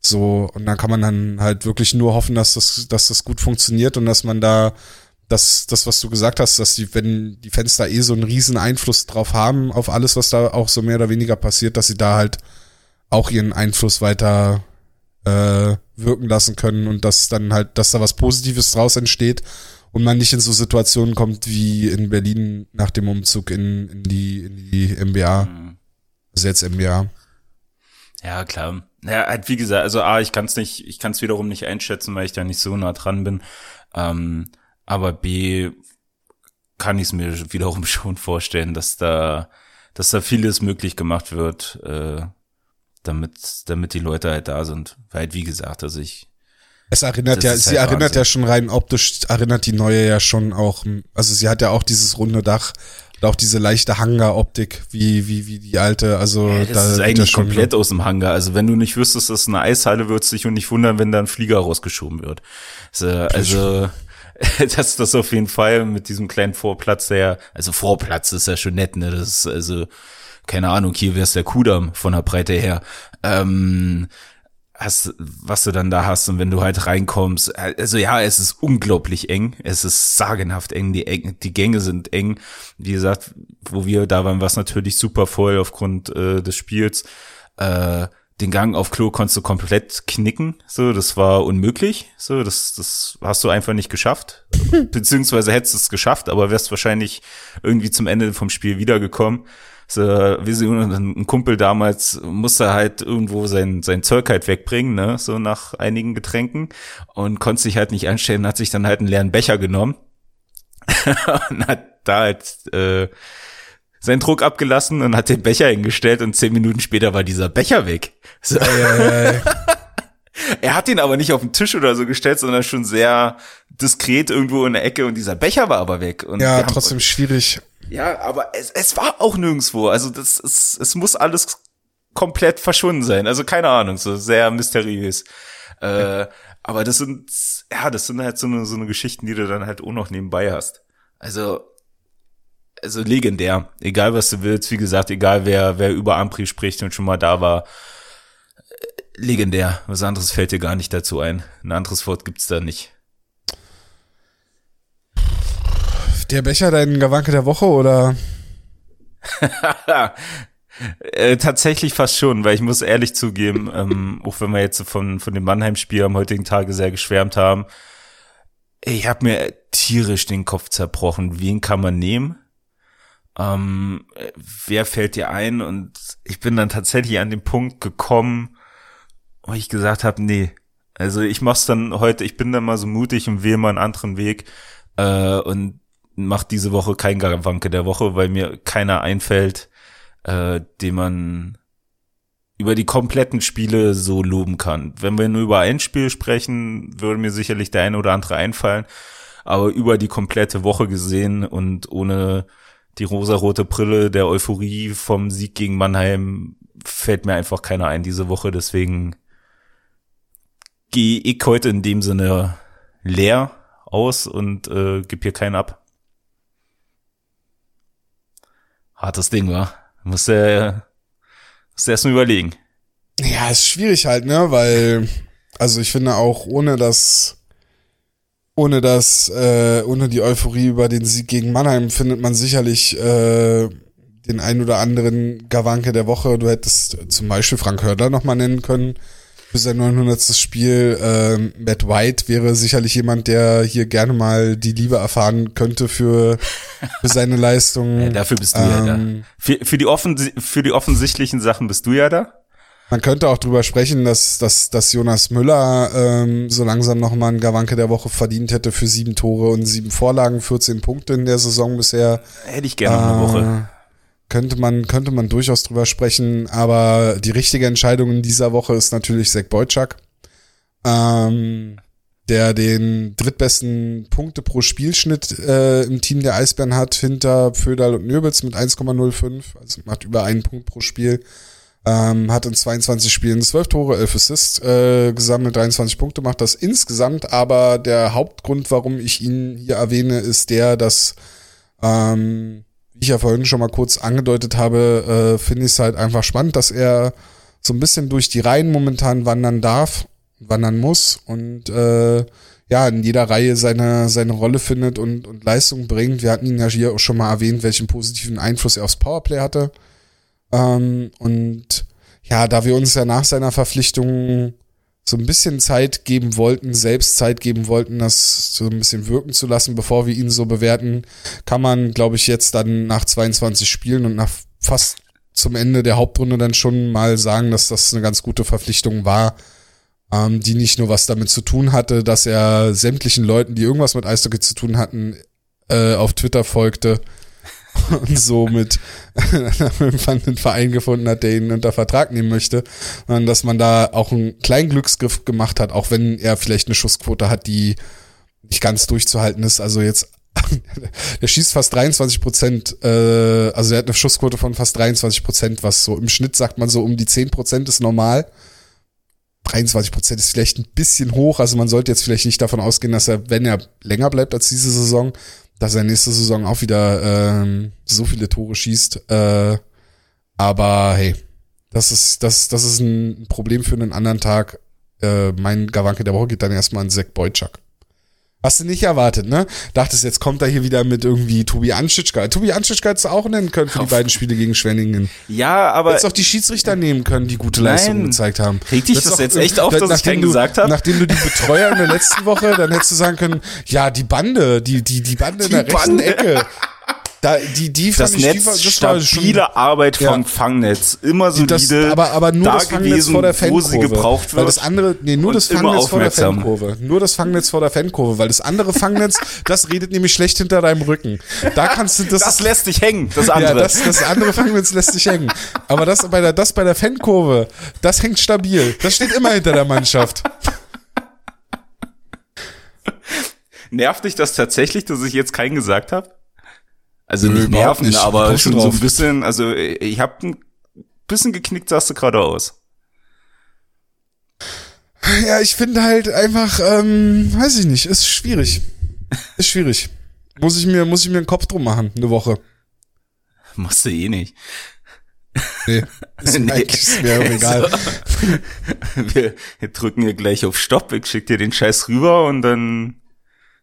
[SPEAKER 1] So, und dann kann man dann halt wirklich nur hoffen, dass das, dass das gut funktioniert und dass man da das, das, was du gesagt hast, dass die, wenn die Fans da eh so einen riesen Einfluss drauf haben, auf alles, was da auch so mehr oder weniger passiert, dass sie da halt auch ihren Einfluss weiter äh, wirken lassen können und dass dann halt, dass da was Positives draus entsteht und man nicht in so Situationen kommt wie in Berlin nach dem Umzug in, in die, in die MBA. Also jetzt MBA.
[SPEAKER 2] Ja, klar. Ja, halt wie gesagt, also A, ich kann es nicht, ich kann es wiederum nicht einschätzen, weil ich da nicht so nah dran bin. Ähm, aber B kann ich es mir wiederum schon vorstellen, dass da, dass da vieles möglich gemacht wird, äh, damit, damit die Leute halt da sind. Weil halt, wie gesagt, also ich,
[SPEAKER 1] Es erinnert ja, sie
[SPEAKER 2] halt
[SPEAKER 1] erinnert
[SPEAKER 2] Wahnsinn.
[SPEAKER 1] ja schon rein optisch, erinnert die neue ja schon auch, also sie hat ja auch dieses runde Dach, Und auch diese leichte Hangar-Optik, wie, wie, wie die alte, also
[SPEAKER 2] Ja, das
[SPEAKER 1] da
[SPEAKER 2] ist eigentlich
[SPEAKER 1] ja
[SPEAKER 2] komplett aus dem Hangar. Also wenn du nicht wüsstest, dass es eine Eishalle wird, dich und nicht wundern, wenn da ein Flieger rausgeschoben wird. Also, also das das auf jeden Fall mit diesem kleinen Vorplatz, der, also Vorplatz ist ja schon nett, ne? Das ist also, keine Ahnung, hier wär's der Kudamm von der Breite her. Ähm, hast, was du dann da hast und wenn du halt reinkommst, also ja, es ist unglaublich eng, es ist sagenhaft eng, die, eng, die Gänge sind eng, wie gesagt, wo wir da waren, war es natürlich super voll aufgrund äh, des Spiels, äh, den Gang auf Klo konntest du komplett knicken, so, das war unmöglich, so, das, das hast du einfach nicht geschafft, beziehungsweise hättest du es geschafft, aber wärst wahrscheinlich irgendwie zum Ende vom Spiel wiedergekommen. So, wie sie ein Kumpel damals musste halt irgendwo sein, sein Zeug halt wegbringen, ne, so nach einigen Getränken und konnte sich halt nicht anstellen, hat sich dann halt einen leeren Becher genommen und hat da halt äh, seinen Druck abgelassen und hat den Becher hingestellt und zehn Minuten später war dieser Becher weg. So. Er hat ihn aber nicht auf den Tisch oder so gestellt, sondern schon sehr diskret irgendwo in der Ecke und dieser Becher war aber weg. Und
[SPEAKER 1] Ja,
[SPEAKER 2] haben-
[SPEAKER 1] trotzdem schwierig.
[SPEAKER 2] ja, aber es, es war auch nirgendwo. Also das ist, es muss alles komplett verschwunden sein. Also keine Ahnung, so sehr mysteriös. Äh, aber das sind, ja, das sind halt so eine, so eine Geschichten, die du dann halt auch noch nebenbei hast. Also, also legendär. Egal was du willst, wie gesagt, egal wer, wer über Ampri spricht und schon mal da war. äh, Legendär. Was anderes fällt dir gar nicht dazu ein. Ein anderes Wort gibt's da nicht.
[SPEAKER 1] Der Becher dein Gawanke der Woche oder?
[SPEAKER 2] Äh, tatsächlich fast schon, weil ich muss ehrlich zugeben, ähm, auch wenn wir jetzt von, von dem Mannheim-Spiel am heutigen Tage sehr geschwärmt haben, ich habe mir tierisch den Kopf zerbrochen. Wen kann man nehmen? Ähm, äh, wer fällt dir ein? Und ich bin dann tatsächlich an den Punkt gekommen, wo ich gesagt habe, nee. Also ich mach's dann heute, ich bin dann mal so mutig und wähle mal einen anderen Weg äh, und mach diese Woche kein Gawanke der Woche, weil mir keiner einfällt, äh, den man über die kompletten Spiele so loben kann. Wenn wir nur über ein Spiel sprechen, würde mir sicherlich der eine oder andere einfallen, aber über die komplette Woche gesehen und ohne die rosarote Brille der Euphorie vom Sieg gegen Mannheim fällt mir einfach keiner ein diese Woche, deswegen gehe ich heute in dem Sinne leer aus und äh, gib hier keinen ab. Hartes Ding, war. Muss der, muss der erst mal überlegen.
[SPEAKER 1] Ja, ist schwierig halt, ne, weil, also ich finde auch ohne das, ohne das, äh, ohne die Euphorie über den Sieg gegen Mannheim findet man sicherlich äh, den ein oder anderen Gawanke der Woche. Du hättest zum Beispiel Frank Hördler nochmal nennen können für sein 900. Spiel. Ähm, Matt White wäre sicherlich jemand, der hier gerne mal die Liebe erfahren könnte für, für seine Leistung.
[SPEAKER 2] Ja, dafür bist du ja da.
[SPEAKER 1] Ähm,
[SPEAKER 2] Für, für, die offen, für die offensichtlichen Sachen bist du ja da.
[SPEAKER 1] Man könnte auch drüber sprechen, dass, dass, dass Jonas Müller ähm, so langsam nochmal einen Gawanke der Woche verdient hätte für sieben Tore und sieben Vorlagen, 14 Punkte in der Saison bisher.
[SPEAKER 2] Hätte ich gerne noch eine Woche.
[SPEAKER 1] Äh, Könnte man, könnte man durchaus drüber sprechen, aber die richtige Entscheidung in dieser Woche ist natürlich Zach Boyczak, ähm, der den drittbesten Punkte pro Spielschnitt äh, im Team der Eisbären hat, hinter Pföderl und Nöbels mit 1,05, also macht über einen Punkt pro Spiel. Ähm, hat in 22 Spielen 12 Tore, 11 Assists äh, gesammelt, 23 Punkte macht das insgesamt, aber der Hauptgrund, warum ich ihn hier erwähne, ist der, dass ähm, wie ich ja vorhin schon mal kurz angedeutet habe, äh, finde ich es halt einfach spannend, dass er so ein bisschen durch die Reihen momentan wandern darf, wandern muss und äh, ja, in jeder Reihe seine, seine Rolle findet und, und Leistung bringt. Wir hatten ihn ja hier auch schon mal erwähnt, welchen positiven Einfluss er aufs Powerplay hatte. Ähm, und ja, da wir uns ja nach seiner Verpflichtung so ein bisschen Zeit geben wollten, selbst Zeit geben wollten, das so ein bisschen wirken zu lassen, bevor wir ihn so bewerten, kann man, glaube ich, jetzt dann nach 22 Spielen und nach fast zum Ende der Hauptrunde dann schon mal sagen, dass das eine ganz gute Verpflichtung war, ähm, die nicht nur was damit zu tun hatte, dass er sämtlichen Leuten, die irgendwas mit Eishockey zu tun hatten, äh, auf Twitter folgte und somit einen Verein gefunden hat, der ihn unter Vertrag nehmen möchte, sondern dass man da auch einen kleinen Glücksgriff gemacht hat, auch wenn er vielleicht eine Schussquote hat, die nicht ganz durchzuhalten ist. Also jetzt der schießt fast 23 Prozent, äh, also er hat eine Schussquote von fast 23 Prozent, was so im Schnitt sagt man so um die 10 Prozent ist normal. 23 Prozent ist vielleicht ein bisschen hoch, also man sollte jetzt vielleicht nicht davon ausgehen, dass er, wenn er länger bleibt als diese Saison, dass er nächste Saison auch wieder ähm, so viele Tore schießt. Äh, aber hey, das ist, das, das ist ein Problem für einen anderen Tag. Äh, mein Gawanke der Woche geht dann erstmal an Zach Boyczak. Hast du nicht erwartet, ne? Dachtest, jetzt kommt er hier wieder mit irgendwie Tobi Anschitschka. Tobi Anschitschka hättest du auch nennen können für die beiden Spiele gegen Schwenningen.
[SPEAKER 2] Ja, aber.
[SPEAKER 1] Hättest auch die Schiedsrichter nehmen können, die gute Leistungen
[SPEAKER 2] Nein.
[SPEAKER 1] gezeigt haben.
[SPEAKER 2] Regt dich
[SPEAKER 1] Das
[SPEAKER 2] das jetzt echt auf, dass ich
[SPEAKER 1] nachdem
[SPEAKER 2] keinen
[SPEAKER 1] du,
[SPEAKER 2] gesagt hab?
[SPEAKER 1] Nachdem du die Betreuer in der letzten Woche, dann hättest du sagen können, ja, die Bande, die, die, die Bande in
[SPEAKER 2] Die
[SPEAKER 1] der rechten
[SPEAKER 2] Bande.
[SPEAKER 1] Ecke. Da, die, die
[SPEAKER 2] das
[SPEAKER 1] ich, die
[SPEAKER 2] Netz,
[SPEAKER 1] war- das war schon-
[SPEAKER 2] stabile Arbeit vom
[SPEAKER 1] Ja.
[SPEAKER 2] Fangnetz. Immer solide.
[SPEAKER 1] das, aber, aber nur
[SPEAKER 2] da
[SPEAKER 1] das Fangnetz
[SPEAKER 2] gewesen,
[SPEAKER 1] vor der
[SPEAKER 2] Wo sie gebraucht
[SPEAKER 1] weil
[SPEAKER 2] wird.
[SPEAKER 1] das andere, nee, nur das Fangnetz vor der. Fankurve. Nur das Fangnetz vor der Fankurve, weil das andere Fangnetz, das redet nämlich schlecht hinter deinem Rücken. Da kannst du, das,
[SPEAKER 2] Das lässt dich hängen, das
[SPEAKER 1] ja,
[SPEAKER 2] andere.
[SPEAKER 1] das, das andere Fangnetz lässt sich hängen. Aber das bei der, das bei der Fankurve, das hängt stabil. Das steht immer hinter der Mannschaft.
[SPEAKER 2] Nervt dich das tatsächlich, dass ich jetzt keinen gesagt habe? Also
[SPEAKER 1] Nö,
[SPEAKER 2] nicht nerven,
[SPEAKER 1] nicht.
[SPEAKER 2] aber schon so
[SPEAKER 1] drauf?
[SPEAKER 2] ein bisschen, also ich habe ein bisschen geknickt, sahst du gerade aus.
[SPEAKER 1] Ja, ich finde halt einfach, ähm, weiß ich nicht, ist schwierig. Ist schwierig. Muss ich mir, muss ich mir einen Kopf drum machen, eine Woche.
[SPEAKER 2] Musst du eh nicht.
[SPEAKER 1] Nee, ist
[SPEAKER 2] Nee.
[SPEAKER 1] ist mir auch egal.
[SPEAKER 2] Wir, wir drücken hier gleich auf Stopp, ich schick dir den Scheiß rüber und dann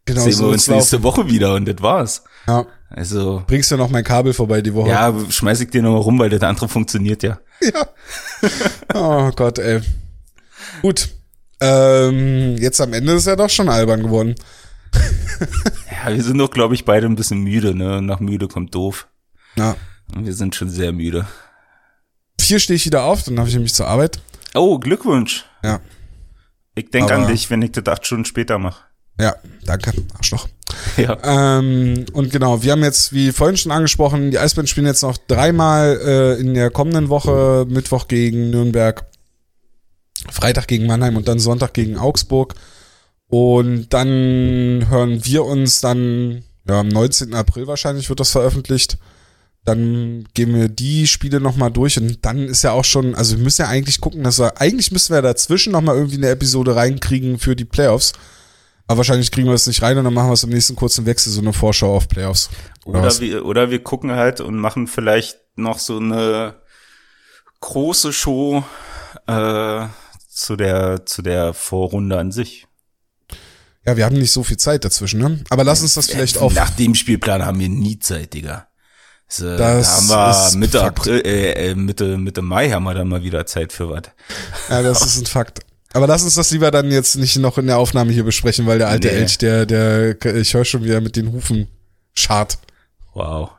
[SPEAKER 1] Genau
[SPEAKER 2] sehen
[SPEAKER 1] so
[SPEAKER 2] wir uns nächste
[SPEAKER 1] laufen.
[SPEAKER 2] Woche wieder und das war's.
[SPEAKER 1] Ja.
[SPEAKER 2] Also,
[SPEAKER 1] Bringst du noch mein Kabel vorbei die Woche?
[SPEAKER 2] ja, schmeiß ich dir nochmal rum, weil das andere funktioniert ja.
[SPEAKER 1] Ja. Oh Gott, ey. Gut. Ähm, jetzt am Ende ist er doch schon albern geworden.
[SPEAKER 2] Ja, wir sind doch, glaube ich, beide ein bisschen müde, ne? Nach müde kommt doof.
[SPEAKER 1] Ja.
[SPEAKER 2] Und wir sind schon sehr müde.
[SPEAKER 1] Vier stehe ich wieder auf, dann habe ich nämlich zur Arbeit.
[SPEAKER 2] Oh, Glückwunsch.
[SPEAKER 1] Ja.
[SPEAKER 2] Ich denk
[SPEAKER 1] Aber-
[SPEAKER 2] an dich, wenn ich das acht Stunden später mache.
[SPEAKER 1] Ja, danke. Arschloch.
[SPEAKER 2] Ja.
[SPEAKER 1] Ähm, und genau, wir haben jetzt, wie vorhin schon angesprochen, die Eisbären spielen jetzt noch dreimal äh, in der kommenden Woche. Mittwoch gegen Nürnberg, Freitag gegen Mannheim und dann Sonntag gegen Augsburg. Und dann hören wir uns dann, ja, am 19. April wahrscheinlich wird das veröffentlicht. Dann gehen wir die Spiele nochmal durch und dann ist ja auch schon, also wir müssen ja eigentlich gucken, dass wir, eigentlich müssen wir dazwischen nochmal irgendwie eine Episode reinkriegen für die Playoffs. Aber wahrscheinlich kriegen wir das nicht rein und dann machen wir es im nächsten kurzen Wechsel, so eine Vorschau auf Playoffs.
[SPEAKER 2] Oder
[SPEAKER 1] was?
[SPEAKER 2] wir, oder wir gucken halt und machen vielleicht noch so eine große Show äh, zu der zu der Vorrunde an sich.
[SPEAKER 1] Ja, wir haben nicht so viel Zeit dazwischen, ne? Aber lass uns das vielleicht auf.
[SPEAKER 2] Nach dem Spielplan haben wir nie Zeit, Digga. So,
[SPEAKER 1] Das
[SPEAKER 2] da haben wir Mitte. April, äh, äh, Mitte, Mitte Mai haben wir dann mal wieder Zeit für was.
[SPEAKER 1] Ja, das ist ein Fakt. Aber lass uns das lieber dann jetzt nicht noch in der Aufnahme hier besprechen, weil der alte
[SPEAKER 2] Nee.
[SPEAKER 1] Elch, der, der, ich höre schon wieder mit den Hufen schart.
[SPEAKER 2] Wow.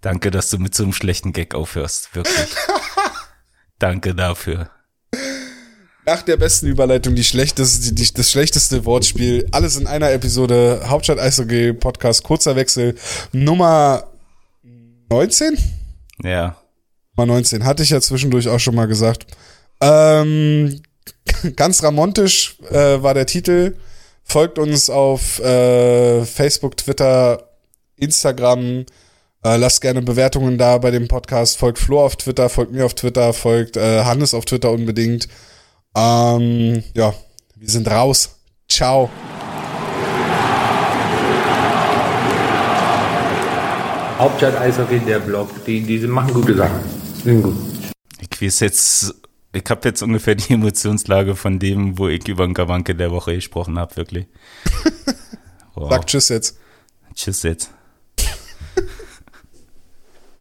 [SPEAKER 2] Danke, dass du mit so einem schlechten Gag aufhörst. Wirklich. Danke dafür.
[SPEAKER 1] Nach der besten Überleitung die schlechteste, die, das schlechteste Wortspiel. Alles in einer Episode. Hauptstadt Eishockey Podcast. Kurzer Wechsel. Nummer 19?
[SPEAKER 2] Ja.
[SPEAKER 1] Nummer 19. Hatte ich ja zwischendurch auch schon mal gesagt. Ähm, ganz ramontisch äh, war der Titel. Folgt uns auf äh, Facebook, Twitter, Instagram. Äh, lasst gerne Bewertungen da bei dem Podcast. Folgt Flo auf Twitter, folgt mir auf Twitter, folgt äh, Hannes auf Twitter unbedingt. Ähm, ja, wir sind raus. Ciao.
[SPEAKER 4] Hauptstadt Eishockey, der Blog. Die, die machen gute Sachen. Sind gut.
[SPEAKER 2] Ich weiß jetzt, ich habe jetzt ungefähr die Emotionslage von dem, wo ich über den Gawanke der Woche gesprochen habe, wirklich. Wow.
[SPEAKER 1] Sagt Tschüss jetzt.
[SPEAKER 2] Tschüss jetzt.